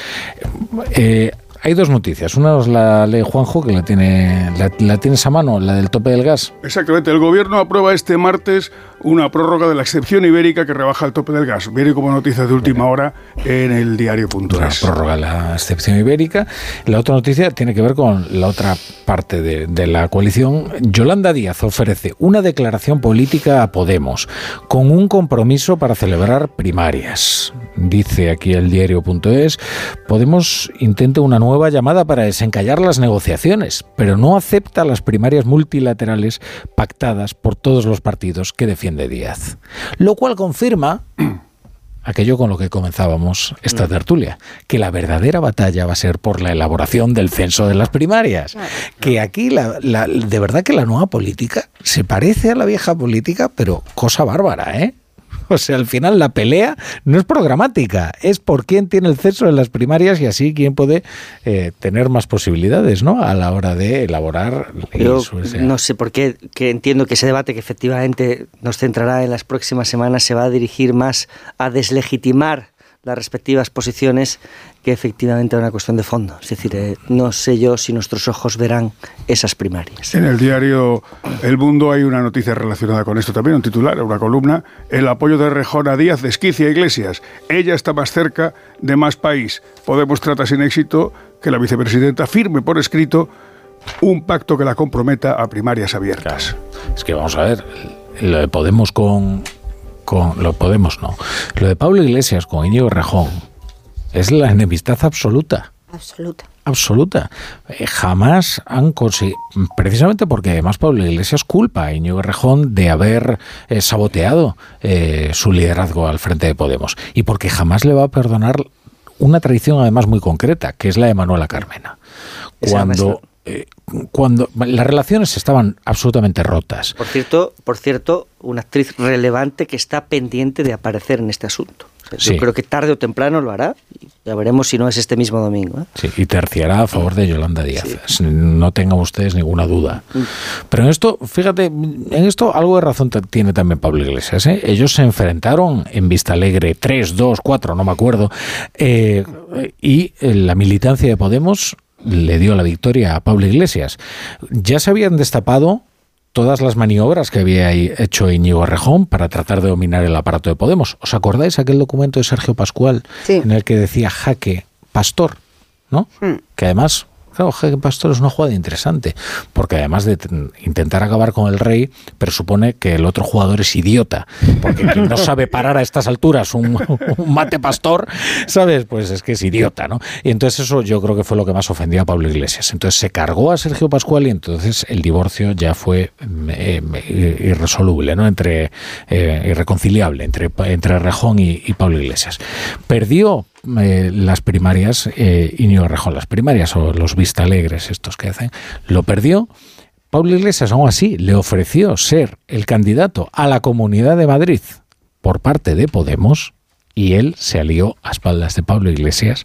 Eh, hay dos noticias. Una es la ley Juanjo, que la, tiene, la, tienes a mano, la del tope del gas. Exactamente. El gobierno aprueba este martes una prórroga de la excepción ibérica que rebaja el tope del gas. Viene como noticia de última hora en el diario.es. La prórroga de la excepción ibérica. La otra noticia tiene que ver con la otra parte de, de la coalición. Yolanda Díaz ofrece una declaración política a Podemos con un compromiso para celebrar primarias. Dice aquí el diario.es, Podemos intenta una nueva llamada para desencallar las negociaciones, pero no acepta las primarias multilaterales pactadas por todos los partidos que defiende Díaz. Lo cual confirma [clears throat] aquello con lo que comenzábamos esta mm. tertulia, que la verdadera batalla va a ser por la elaboración del censo de las primarias. Que aquí, la, de verdad que la nueva política se parece a la vieja política, pero cosa bárbara, ¿eh? [laughs] O sea, al final la pelea no es programática, es por quién tiene el censo en las primarias y así quién puede eh, tener más posibilidades, ¿no? A la hora de elaborar. No sé por qué, que entiendo que ese debate que efectivamente nos centrará en las próximas semanas se va a dirigir más a deslegitimar las respectivas posiciones que efectivamente es una cuestión de fondo. Es decir, eh, no sé yo si nuestros ojos verán esas primarias. En el diario El Mundo hay una noticia relacionada con esto también, un titular, una columna, el apoyo de Rejón a Díaz desquicia Iglesias. Ella está más cerca de más país. Podemos tratar sin éxito que la vicepresidenta firme por escrito un pacto que la comprometa a primarias abiertas. Es que vamos a ver, lo de Podemos con con lo Podemos no. Lo de Pablo Iglesias con Íñigo Rejón es la enemistad absoluta. Absoluta. Absoluta. Eh, jamás han conseguido, precisamente porque además Pablo Iglesias culpa a Íñigo Rejón de haber eh, saboteado eh, su liderazgo al frente de Podemos y porque jamás le va a perdonar una traición además muy concreta, que es la de Manuela Carmena. Cuando eh, cuando las relaciones estaban absolutamente rotas. Por cierto, por cierto, una actriz relevante que está pendiente de aparecer en este asunto. Yo creo que tarde o temprano lo hará. Ya veremos si no es este mismo domingo. ¿eh? Sí, y terciará a favor de Yolanda Díaz. No tengan ustedes ninguna duda. Mm. Pero en esto, fíjate, en esto algo de razón tiene también Pablo Iglesias. ¿eh? Ellos se enfrentaron en Vista Alegre 3, 2, 4, no me acuerdo. y la militancia de Podemos le dio la victoria a Pablo Iglesias. Ya se habían destapado todas las maniobras que había hecho Íñigo Rejón para tratar de dominar el aparato de Podemos. ¿Os acordáis aquel documento de Sergio Pascual en el que decía jaque pastor? ¿no? Hmm. Que además Claro, Jaque Pastor es una jugada interesante, porque además de intentar acabar con el rey, presupone que el otro jugador es idiota, porque quien no [laughs] sabe parar a estas alturas un, mate pastor, ¿sabes? Pues es que es idiota, ¿no? Y entonces eso yo creo que fue lo que más ofendió a Pablo Iglesias. Entonces se cargó a Sergio Pascual y entonces el divorcio ya fue eh, irresoluble, ¿no? Entre, eh, irreconciliable entre, entre Rejón y, y Pablo Iglesias. Perdió eh, las primarias, eh, Iñigo Rejón, las primarias o los vista alegres estos que hacen, lo perdió. Pablo Iglesias aún así le ofreció ser el candidato a la Comunidad de Madrid por parte de Podemos y él se alió a espaldas de Pablo Iglesias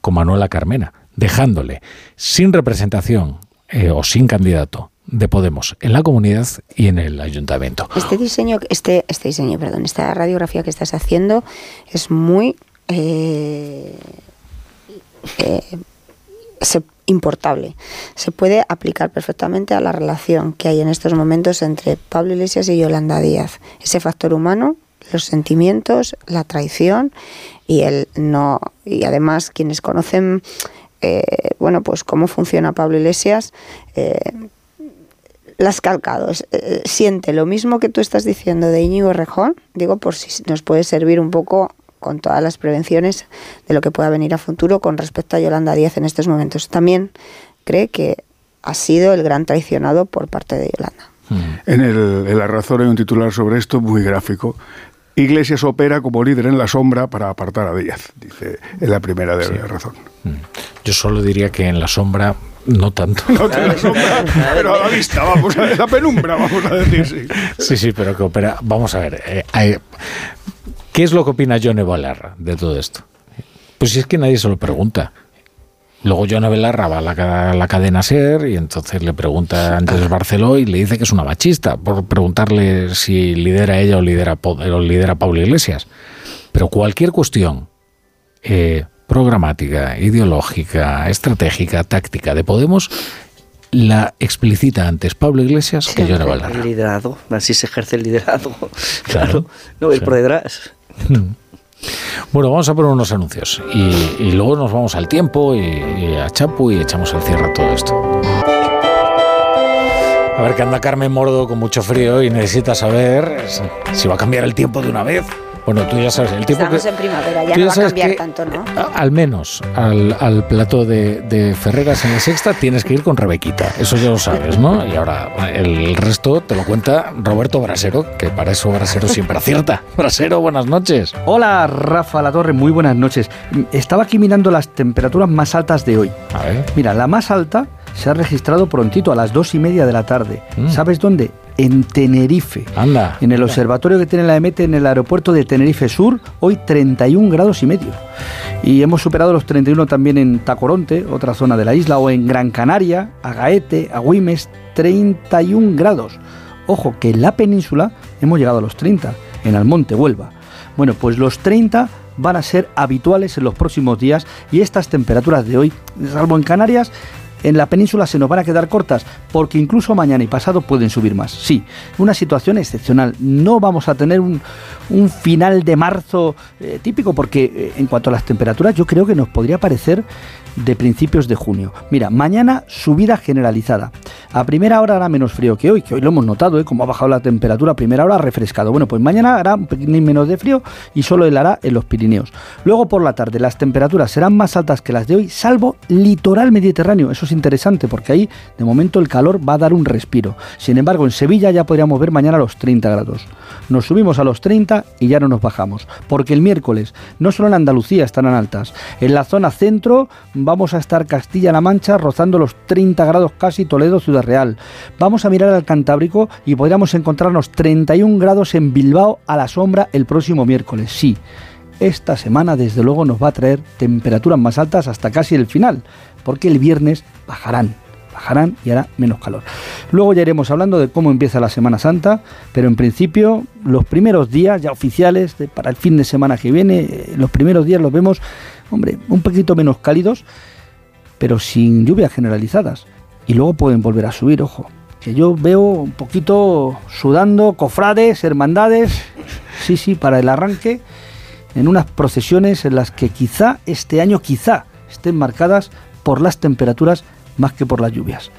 con Manuela Carmena, dejándole sin representación eh, o sin candidato de Podemos en la comunidad y en el ayuntamiento. Este diseño, este, este diseño, perdón, esta radiografía que estás haciendo es muy eh, eh, importable. Se puede aplicar perfectamente a la relación que hay en estos momentos entre Pablo Iglesias y Yolanda Díaz. Ese factor humano, los sentimientos, la traición y el no. Y además quienes conocen, eh, bueno, pues cómo funciona Pablo Iglesias. las calcados. siente lo mismo que tú estás diciendo de Íñigo Rejón, digo por si nos puede servir un poco con todas las prevenciones de lo que pueda venir a futuro con respecto a Yolanda Díaz en estos momentos. También cree que ha sido el gran traicionado por parte de Yolanda. En, el, en La Razón hay un titular sobre esto muy gráfico. Iglesias opera como líder en la sombra para apartar a Díaz, dice en la primera de la razón. Mm. Yo solo diría que en la sombra no tanto. [laughs] No te la sombra, pero a la vista, vamos a la penumbra, vamos a decir, sí. Sí, sí, pero que opera. Vamos a ver. eh, hay- ¿Qué es lo que opina Johnny Belarra de todo esto? Pues si es que nadie se lo pregunta. Luego Johnny Belarra va a la, cadena SER y entonces le pregunta a Andrés Barceló y le dice que es una machista por preguntarle si lidera ella o lidera, o lidera Pablo Iglesias. Pero cualquier cuestión eh, programática, ideológica, estratégica, táctica de Podemos la explicita antes Pablo Iglesias que Johnny Belarra. El liderazgo, así se ejerce el liderazgo. Claro. [laughs] No, ir Sí. por detrás. [laughs] Bueno, vamos a poner unos anuncios y, luego nos vamos al tiempo y, y a Chapu y echamos el cierre a todo esto. A ver, que anda Carmen Mordo con mucho frío y necesita saber si va a cambiar el tiempo de una vez. Bueno, tú ya sabes, el tiempo Estamos que... en primavera, ya no va a cambiar que- tanto, ¿no? Al menos al, al plato de, de Ferreras en la sexta tienes que ir con Rebequita, eso ya lo sabes, ¿no? Y ahora el resto te lo cuenta Roberto Brasero, que para eso Brasero siempre acierta. [laughs] Brasero, buenas noches. Hola Rafa La Torre, muy buenas noches. Estaba aquí mirando las temperaturas más altas de hoy. A ver. Mira, la más alta se ha registrado prontito a las dos y media de la tarde. ¿Sabes dónde? En Tenerife. Anda. En el observatorio que tiene la EMET en el aeropuerto de Tenerife Sur, hoy 31 grados y medio. Y hemos superado los 31 también en Tacoronte, otra zona de la isla, o en Gran Canaria, Agaete, Agüimes, 31 grados. Ojo, que en la península hemos llegado a los 30, en Almonte, Huelva. Bueno, pues los 30 van a ser habituales en los próximos días y estas temperaturas de hoy, salvo en Canarias, en la península se nos van a quedar cortas porque incluso mañana y pasado pueden subir más. Sí, una situación excepcional. No vamos a tener un, final de marzo eh, típico porque eh, en cuanto a las temperaturas yo creo que nos podría parecer de principios de junio. Mira, mañana subida generalizada. A primera hora hará menos frío que hoy, que hoy lo hemos notado, ¿eh? como ha bajado la temperatura, a primera hora ha refrescado. Bueno, pues mañana hará un poquitín menos de frío y solo helará en los Pirineos. Luego por la tarde las temperaturas serán más altas que las de hoy, salvo litoral mediterráneo. Eso es interesante porque ahí de momento el calor va a dar un respiro. Sin embargo, en Sevilla ya podríamos ver mañana los 30 grados. Nos subimos a los 30 y ya no nos bajamos. Porque el miércoles no solo en Andalucía estarán altas. En la zona centro vamos a estar Castilla-La Mancha rozando los 30 grados casi Toledo, Ciudad Real. Vamos a mirar al Cantábrico y podríamos encontrarnos 31 grados en Bilbao a la sombra el próximo miércoles. Sí. Esta semana desde luego nos va a traer temperaturas más altas hasta casi el final, porque el viernes bajarán, bajarán y hará menos calor. Luego ya iremos hablando de cómo empieza la Semana Santa, pero en principio los primeros días ya oficiales para el fin de semana que viene, eh, los primeros días los vemos, hombre, un poquito menos cálidos, pero sin lluvias generalizadas. Y luego pueden volver a subir, ojo. Que yo veo un poquito sudando, cofrades, hermandades, sí, sí, para el arranque, en unas procesiones en las que quizá este año, quizá, estén marcadas por las temperaturas más que por las lluvias.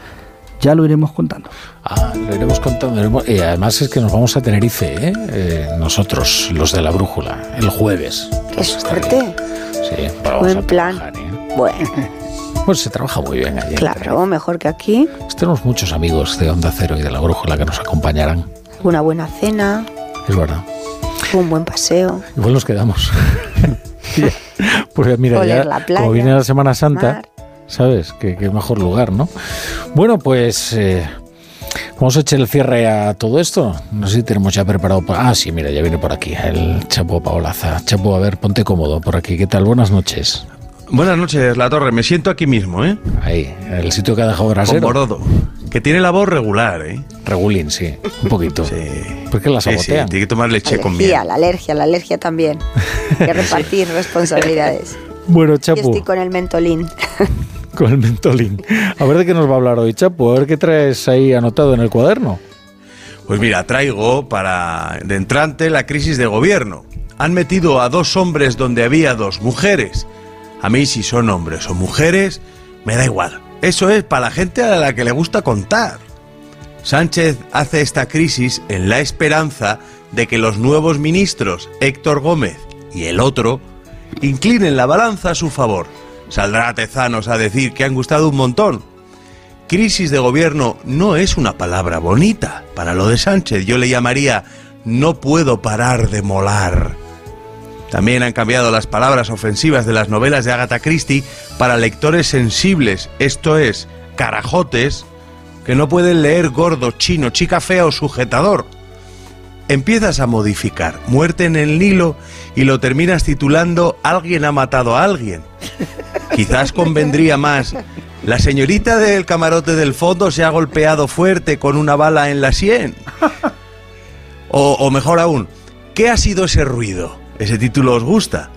Ya lo iremos contando. Ah, lo iremos contando. Y además es que nos vamos a Tenerife, ¿eh? Eh, nosotros, los de la brújula, el jueves. Qué suerte. Sí, Buen a plan. trabajar, ¿eh? Bueno, [laughs] Pues se trabaja muy bien allí. claro, mejor que aquí. Tenemos muchos amigos de Onda Cero y de la brújula que nos acompañarán. Una buena cena, Es verdad. Un buen paseo. Igual nos quedamos. [laughs] Porque mira, Oler ya, la playa, como viene la Semana Santa, mar. ¿sabes? Qué, qué mejor lugar, ¿no? Bueno, pues eh, vamos a echar el cierre a todo esto. No sé si tenemos ya preparado. pa- Ah, sí, mira, ya viene por aquí el Chapo Paolaza. Chapo, a ver, ponte cómodo por aquí. ¿Qué tal? Buenas noches. Buenas noches, La Torre. Me siento aquí mismo, ¿eh? Ahí, en el sitio que ha dejado Con Brasero. Borodo. Que tiene la voz regular, ¿eh? Regulín, sí. Un poquito. Sí. ¿Por qué la Sí, sí, sabotean? tiene que tomar leche con miel. Alergia, la alergia, la alergia también. Hay [laughs] que repartir responsabilidades. Bueno, Yo Chapo, estoy con el mentolín. [laughs] con el mentolín. A ver de qué nos va a hablar hoy, Chapo. A ver qué traes ahí anotado en el cuaderno. Pues mira, traigo para de entrante la crisis de gobierno. Han metido a dos hombres donde había dos mujeres. A mí si son hombres o mujeres, me da igual. Eso es para la gente a la que le gusta contar. Sánchez hace esta crisis en la esperanza de que los nuevos ministros, Héctor Gómez y el otro, inclinen la balanza a su favor. Saldrá Tezanos a decir que han gustado un montón. Crisis de gobierno no es una palabra bonita para lo de Sánchez. Yo le llamaría no puedo parar de molar. También han cambiado las palabras ofensivas de las novelas de Agatha Christie para lectores sensibles, esto es, carajotes, que no pueden leer gordo, chino, chica fea o sujetador. Empiezas a modificar Muerte en el Nilo y lo terminas titulando Alguien ha matado a alguien. Quizás convendría más La señorita del camarote del fondo se ha golpeado fuerte con una bala en la sien. O, o mejor aún, ¿qué ha sido ese ruido? ¿Ese título os gusta?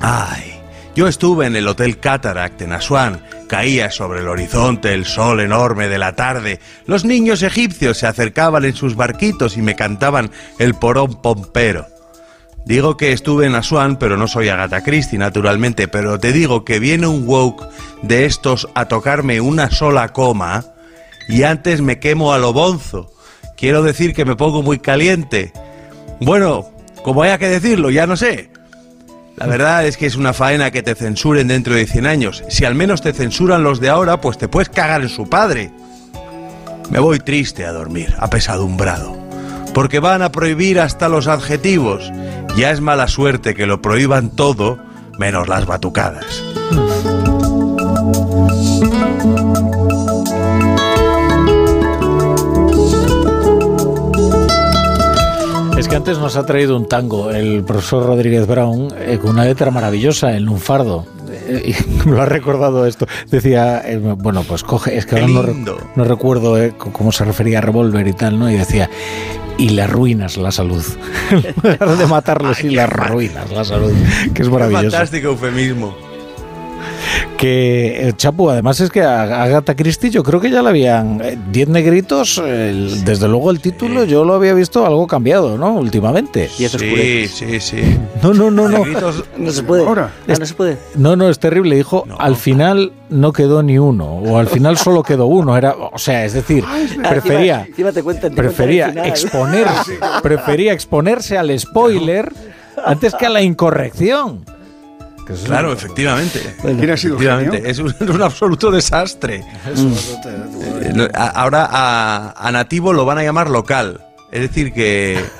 Ay, yo estuve en el Hotel Cataract en Asuán. Caía sobre el horizonte el sol enorme de la tarde. Los niños egipcios se acercaban en sus barquitos y me cantaban el porón pompero. Digo que estuve en Asuán, pero no soy Agatha Christie, naturalmente, pero te digo que viene un woke de estos a tocarme una sola coma y antes me quemo a lo bonzo. Quiero decir que me pongo muy caliente. Bueno, como haya que decirlo, ya no sé. La verdad es que es una faena que te censuren dentro de 100 años. Si al menos te censuran los de ahora, pues te puedes cagar en su padre. Me voy triste a dormir, apesadumbrado. Porque van a prohibir hasta los adjetivos. Ya es mala suerte que lo prohíban todo, menos las batucadas. Es que antes nos ha traído un tango el profesor Rodríguez Brown eh, con una letra maravillosa en lunfardo. Eh, y me [laughs] lo ha recordado esto. Decía, eh, bueno, pues coge, es que ahora no, recuerdo eh, cómo se refería a revólver y tal, ¿no? Y decía, y le arruinas la salud. [laughs] De matarlos, y le arruinas la salud. Que es maravilloso. Fantástico eufemismo. Que eh, Chapu, además es que a Agatha Christie yo creo que ya la habían... eh, Diez negritos, el- desde luego el título yo lo había visto algo cambiado, ¿no? Últimamente. Y eso es Sí, sí, sí. No, no, no, no. No se puede. Ahora. Ah, no se puede. No, no, es terrible. Dijo, al final no quedó ni uno, o al final solo quedó uno. Era, o sea, es decir, prefería, Encima, encima te cuentan, te prefería final. exponerse, [laughs] prefería exponerse al spoiler antes que a la incorrección. Que eso es Claro, un- efectivamente. ¿Quién ha sido Efectivamente, es un, [laughs] es un absoluto desastre. A- Ahora a, a nativo lo van a llamar local. Es decir que... [laughs]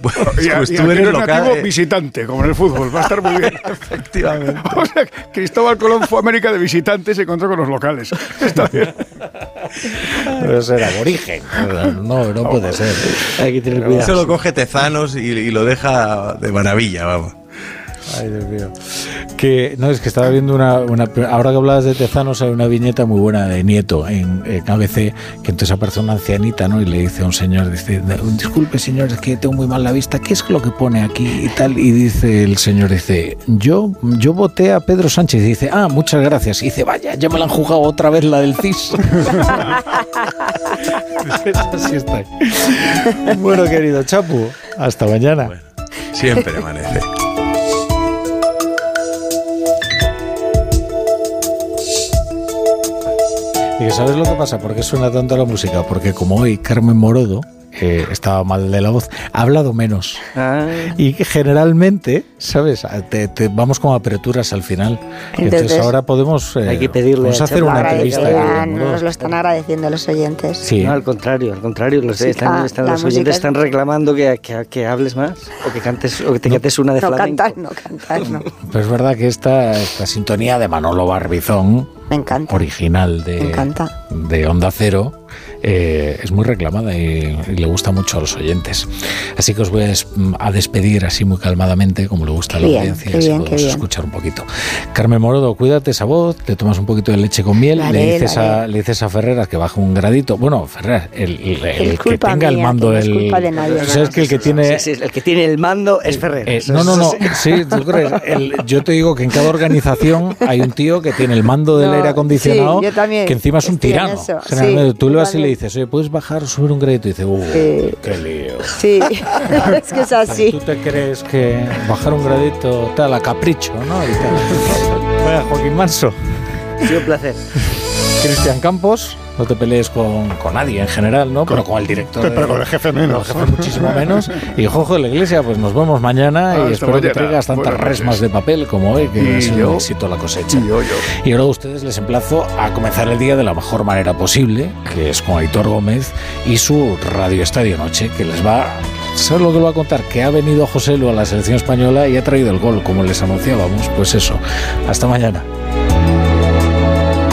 Pues, Y, pues y tú eres local. nativo eh, visitante, como en el fútbol. Va a estar muy bien. [laughs] Efectivamente. O sea, Cristóbal Colón fue a América de visitante y se encontró con los locales. Está bien. Debe ser aborigen. No, no puede ser. Hay que tener Eso cuidado. lo coge Tezanos y, y lo deja de maravilla, vamos. Ay, Dios mío. Que, no, es que estaba viendo una, una- Ahora que hablabas de Tezanos, hay una viñeta muy buena de Nieto en, en ABC, que entonces aparece una ancianita, ¿no? Y le dice a un señor, dice, disculpe señor, es que tengo muy mal la vista, ¿qué es lo que pone aquí y tal? Y dice el señor, dice, yo, yo voté a Pedro Sánchez. Y dice, ah, muchas gracias. Y dice, vaya, ya me la han jugado otra vez la del CIS. [laughs] Así está. Bueno, querido Chapu, hasta mañana. Siempre amanece. Y sabes lo que pasa, ¿por qué suena tanto la música? Porque como hoy Carmen Morodo eh, estaba mal de la voz, ha hablado menos. Ah, Y que generalmente, ¿sabes? Te, te- vamos con aperturas al final. Entonces, Entonces, ahora podemos, eh, hay que pedirle vamos a hacer una entrevista. haga a Agradecerán, Carmen Morodo. nos lo están agradeciendo los oyentes. Sí. No, al contrario, al contrario. Los, Sí, están, ah, están- los oyentes es- están reclamando que, que- que hables más o que cantes o que te cantes una de No flamenco. cantar, no cantar, no. [laughs] Pero es verdad que esta, esta sintonía de Manolo Barbizón, Me encanta. original de, Me encanta. de Onda Cero, eh, es muy reclamada y, y le gusta mucho a los oyentes. Así que os voy a, des- a despedir así muy calmadamente, como le gusta a la Bien, audiencia, así bien, podemos escuchar un poquito. Carmen Morodo, cuídate esa voz, te tomas un poquito de leche con miel, le, dices a, le dices a Ferreras que baje un gradito. Bueno, Ferreras, el, el- el que tenga el mía, mando que del... de nadie. Sabes que el que tiene... Sí, sí, el que tiene el mando es Ferrer. Eh, no, no, no. sí. Tú crees. El- yo te digo que en cada organización hay un tío que tiene el mando del No, aire acondicionado, sí, yo también que encima es un tirano. Generalmente sí, tú le vas y le. Dices, oye, ¿puedes bajar o subir un crédito? Y dice, uh, Sí. qué lío. Sí, [laughs] es que es así. ¿Tú te crees que bajar un gradito tal a capricho, no? Vaya, Joaquín Manso. Sido un placer. Cristian Campos, no te pelees con, con nadie en general, ¿no? Pero con el director. [laughs] Pero de- con el jefe menos. Con el jefe muchísimo menos. [laughs] Y Jojo de la Iglesia, pues nos vemos mañana Ah, y espero que traigas tantas resmas de papel como hoy, que es un éxito la cosecha. Y yo, yo. Y ahora a ustedes les emplazo a comenzar el día de la mejor manera posible, que es con Aitor Gómez y su Radio Estadio Noche, que les va ¿Sabes lo que lo va a contar? Que ha venido José Lu a la selección española y ha traído el gol, como les anunciábamos. Pues eso. Hasta mañana.